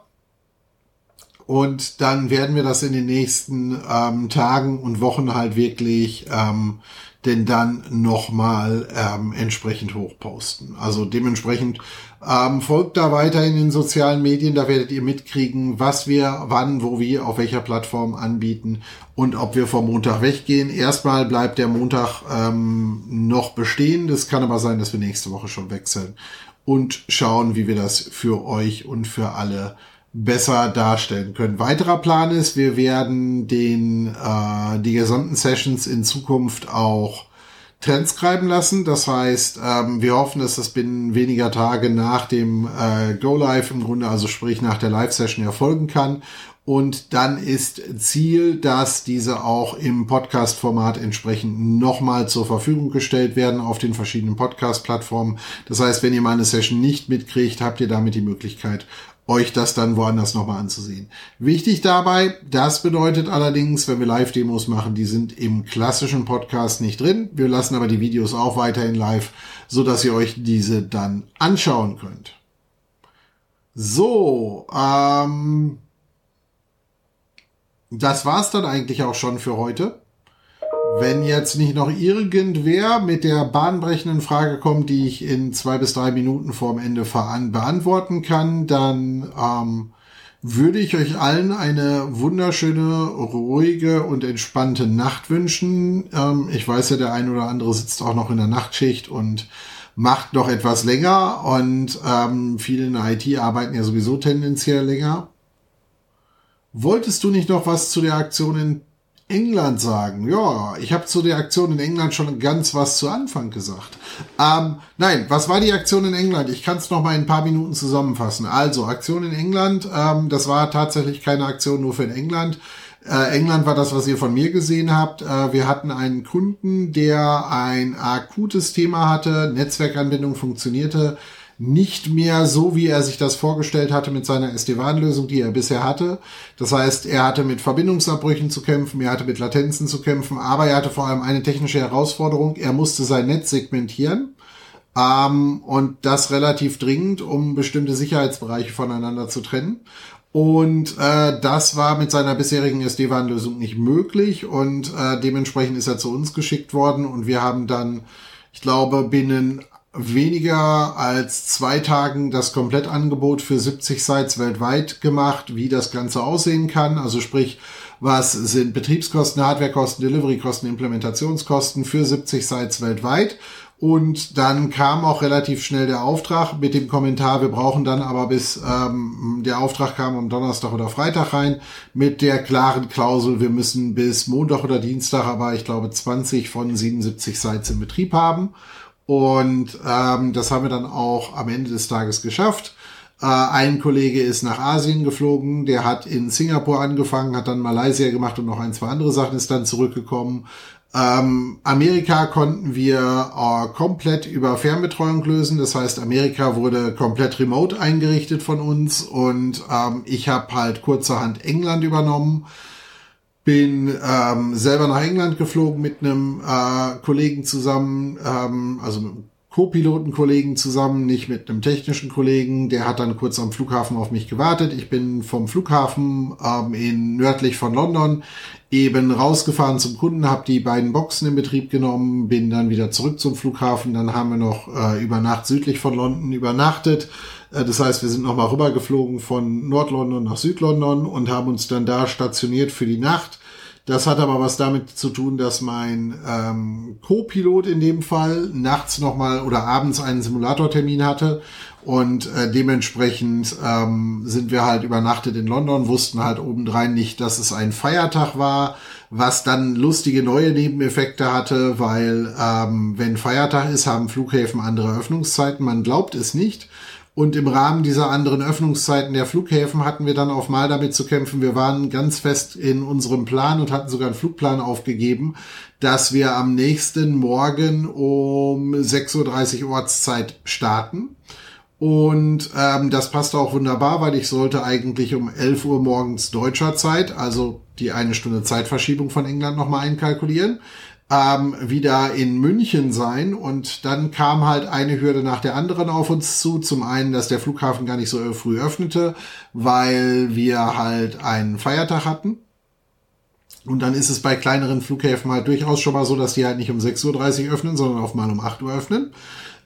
Und dann werden wir das in den nächsten ähm, Tagen und Wochen halt wirklich ähm, denn dann nochmal ähm, entsprechend hochposten. Also dementsprechend ähm, folgt da weiter in den sozialen Medien, da werdet ihr mitkriegen, was wir wann, wo, wie, auf welcher Plattform anbieten und ob wir vom Montag weggehen. Erstmal bleibt der Montag ähm, noch bestehen. Das kann aber sein, dass wir nächste Woche schon wechseln und schauen, wie wir das für euch und für alle besser darstellen können. Weiterer Plan ist, wir werden den äh, die gesamten Sessions in Zukunft auch transcriben lassen. Das heißt, ähm, wir hoffen, dass das binnen weniger Tage nach dem äh, Go Live im Grunde, also sprich nach der Live-Session erfolgen kann. Und dann ist Ziel, dass diese auch im Podcast-Format entsprechend nochmal zur Verfügung gestellt werden auf den verschiedenen Podcast-Plattformen. Das heißt, wenn ihr meine Session nicht mitkriegt, habt ihr damit die Möglichkeit, euch das dann woanders nochmal anzusehen. Wichtig dabei, das bedeutet allerdings, wenn wir Live-Demos machen, die sind im klassischen Podcast nicht drin. Wir lassen aber die Videos auch weiterhin live, so dass ihr euch diese dann anschauen könnt. So, ähm, das war's dann eigentlich auch schon für heute. Wenn jetzt nicht noch irgendwer mit der bahnbrechenden Frage kommt, die ich in zwei bis drei Minuten vorm Ende beantworten kann, dann ähm, würde ich euch allen eine wunderschöne, ruhige und entspannte Nacht wünschen. Ähm, ich weiß ja, der ein oder andere sitzt auch noch in der Nachtschicht und macht noch etwas länger und ähm, viele in der IT arbeiten ja sowieso tendenziell länger. Wolltest du nicht noch was zu der Aktion in England sagen. Ja, ich habe zu der Aktion in England schon ganz was zu Anfang gesagt. Ähm, nein, was war die Aktion in England? Ich kann es noch mal in ein paar Minuten zusammenfassen. Also, Aktion in England, ähm, das war tatsächlich keine Aktion nur für in England. Äh, England war das, was ihr von mir gesehen habt. Äh, wir hatten einen Kunden, der ein akutes Thema hatte, Netzwerkanbindung funktionierte nicht mehr so, wie er sich das vorgestellt hatte mit seiner SD-WAN-Lösung, die er bisher hatte. Das heißt, er hatte mit Verbindungsabbrüchen zu kämpfen, er hatte mit Latenzen zu kämpfen, aber er hatte vor allem eine technische Herausforderung. Er musste sein Netz segmentieren. Ähm, und das relativ dringend, um bestimmte Sicherheitsbereiche voneinander zu trennen. Und äh, das war mit seiner bisherigen SD-WAN-Lösung nicht möglich und äh, dementsprechend ist er zu uns geschickt worden und wir haben dann, ich glaube, binnen weniger als zwei Tagen das Komplettangebot für 70 Sites weltweit gemacht, wie das Ganze aussehen kann. Also sprich, was sind Betriebskosten, Hardwarekosten, Deliverykosten, Implementationskosten für 70 Sites weltweit. Und dann kam auch relativ schnell der Auftrag mit dem Kommentar, wir brauchen dann aber bis ähm, der Auftrag kam am Donnerstag oder Freitag rein, mit der klaren Klausel, wir müssen bis Montag oder Dienstag, aber ich glaube 20 von 77 Sites in Betrieb haben. Und ähm, das haben wir dann auch am Ende des Tages geschafft. Äh, ein Kollege ist nach Asien geflogen, der hat in Singapur angefangen, hat dann Malaysia gemacht und noch ein, zwei andere Sachen ist dann zurückgekommen. Ähm, Amerika konnten wir äh, komplett über Fernbetreuung lösen. Das heißt, Amerika wurde komplett remote eingerichtet von uns und ähm, ich habe halt kurzerhand England übernommen bin ähm, selber nach England geflogen mit einem äh, Kollegen zusammen, ähm, also mit einem Co-Piloten-Kollegen zusammen, nicht mit einem technischen Kollegen. Der hat dann kurz am Flughafen auf mich gewartet. Ich bin vom Flughafen ähm, in nördlich von London eben rausgefahren zum Kunden, habe die beiden Boxen in Betrieb genommen, bin dann wieder zurück zum Flughafen. Dann haben wir noch äh, über Nacht südlich von London übernachtet äh, das heißt, wir sind nochmal rübergeflogen von Nordlondon nach Südlondon und haben uns dann da stationiert für die Nacht. Das hat aber was damit zu tun, dass mein ähm, Co-Pilot in dem Fall nachts nochmal oder abends einen Simulatortermin hatte und äh, dementsprechend ähm, sind wir halt übernachtet in London, wussten halt obendrein nicht, dass es ein Feiertag war, was dann lustige neue Nebeneffekte hatte, weil ähm, wenn Feiertag ist, haben Flughäfen andere Öffnungszeiten. Man glaubt es nicht. Und im Rahmen dieser anderen Öffnungszeiten der Flughäfen hatten wir dann auch mal damit zu kämpfen. Wir waren ganz fest in unserem Plan und hatten sogar einen Flugplan aufgegeben, dass wir am nächsten Morgen um 6.30 Uhr Ortszeit starten. Und ähm, das passte auch wunderbar, weil ich sollte eigentlich um 11 Uhr morgens deutscher Zeit, also die eine Stunde Zeitverschiebung von England nochmal einkalkulieren ähm, wieder in München sein und dann kam halt eine Hürde nach der anderen auf uns zu. Zum einen, dass der Flughafen gar nicht so früh öffnete, weil wir halt einen Feiertag hatten. Und dann ist es bei kleineren Flughäfen halt durchaus schon mal so, dass die halt nicht um 6.30 Uhr öffnen, sondern auch mal um 8 Uhr öffnen.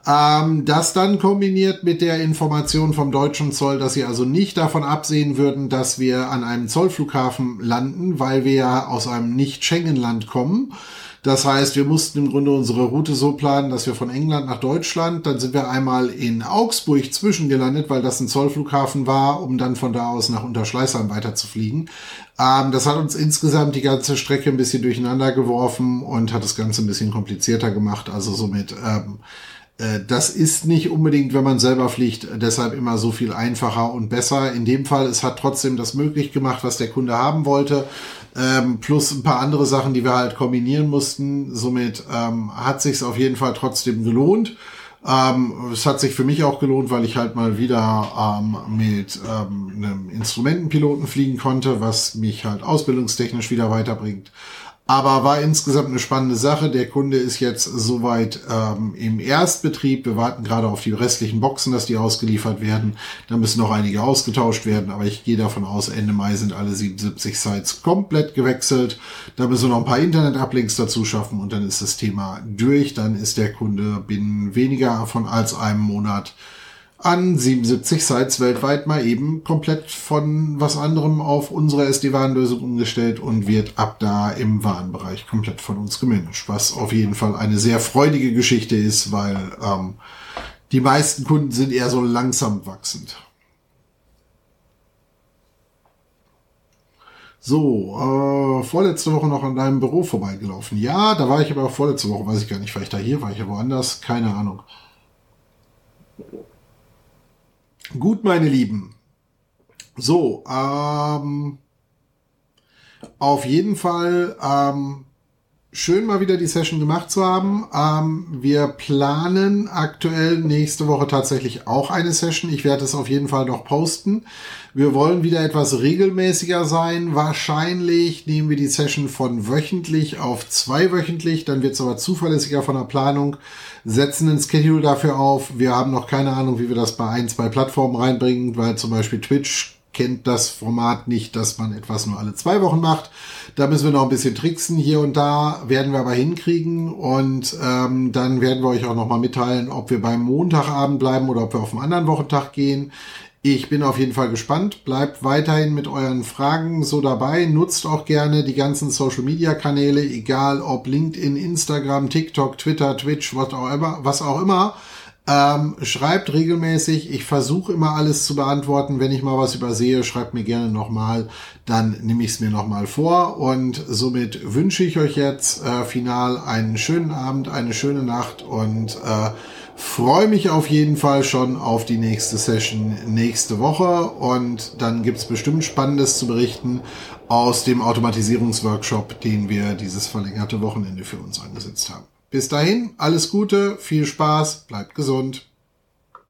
Ähm, das dann kombiniert mit der Information vom deutschen Zoll, dass sie also nicht davon absehen würden, dass wir an einem Zollflughafen landen, weil wir ja aus einem Nicht-Schengen-Land kommen das heißt, wir mussten im Grunde unsere Route so planen, dass wir von England nach Deutschland, dann sind wir einmal in Augsburg zwischengelandet, weil das ein Zollflughafen war, um dann von da aus nach Unterschleißheim weiterzufliegen. Ähm, das hat uns insgesamt die ganze Strecke ein bisschen durcheinander geworfen und hat das Ganze ein bisschen komplizierter gemacht. Also somit ähm, äh, das ist nicht unbedingt, wenn man selber fliegt, deshalb immer so viel einfacher und besser. In dem Fall, es hat trotzdem das möglich gemacht, was der Kunde haben wollte, ähm, plus ein paar andere Sachen, die wir halt kombinieren mussten. Somit ähm, hat sich auf jeden Fall trotzdem gelohnt. Ähm, es hat sich für mich auch gelohnt, weil ich halt mal wieder ähm, mit ähm, einem Instrumentenpiloten fliegen konnte, was mich halt ausbildungstechnisch wieder weiterbringt. Aber war insgesamt eine spannende Sache. Der Kunde ist jetzt soweit ähm, im Erstbetrieb. Wir warten gerade auf die restlichen Boxen, dass die ausgeliefert werden. Da müssen noch einige ausgetauscht werden, aber ich gehe davon aus, Ende Mai sind alle 77 Sites komplett gewechselt. Da müssen wir noch ein paar Internet-Uplinks dazu schaffen und dann ist das Thema durch. Dann ist der Kunde binnen weniger von als einem Monat an 77 Sites weltweit mal eben komplett von was anderem auf unsere SD-WAN-Lösung umgestellt und wird ab da im Warenbereich komplett von uns gemanagt. Was auf jeden Fall eine sehr freudige Geschichte ist, weil ähm, die meisten Kunden sind eher so langsam wachsend. So, äh, vorletzte Woche noch an deinem Büro vorbeigelaufen. Ja, da war ich aber vorletzte Woche, weiß ich gar nicht, war ich da hier, war ich ja woanders, keine Ahnung. Gut, meine Lieben. So, ähm, auf jeden Fall ähm, schön mal wieder die Session gemacht zu haben. Ähm, wir planen aktuell nächste Woche tatsächlich auch eine Session. Ich werde es auf jeden Fall noch posten. Wir wollen wieder etwas regelmäßiger sein. Wahrscheinlich nehmen wir die Session von wöchentlich auf zweiwöchentlich. Dann wird es aber zuverlässiger von der Planung setzen ein Schedule dafür auf. Wir haben noch keine Ahnung, wie wir das bei ein, zwei Plattformen reinbringen, weil zum Beispiel Twitch kennt das Format nicht, dass man etwas nur alle zwei Wochen macht. Da müssen wir noch ein bisschen tricksen. Hier und da werden wir aber hinkriegen und ähm, dann werden wir euch auch noch mal mitteilen, ob wir beim Montagabend bleiben oder ob wir auf einen anderen Wochentag gehen. Ich bin auf jeden Fall gespannt. Bleibt weiterhin mit euren Fragen so dabei. Nutzt auch gerne die ganzen Social Media Kanäle, egal ob LinkedIn, Instagram, TikTok, Twitter, Twitch, immer. Was auch immer. Ähm, schreibt regelmäßig. Ich versuche immer alles zu beantworten. Wenn ich mal was übersehe, schreibt mir gerne nochmal. Dann nehme ich es mir nochmal vor. Und somit wünsche ich euch jetzt äh, final einen schönen Abend, eine schöne Nacht und äh, Freue mich auf jeden Fall schon auf die nächste Session nächste Woche und dann gibt's bestimmt Spannendes zu berichten aus dem Automatisierungsworkshop, den wir dieses verlängerte Wochenende für uns angesetzt haben. Bis dahin, alles Gute, viel Spaß, bleibt gesund.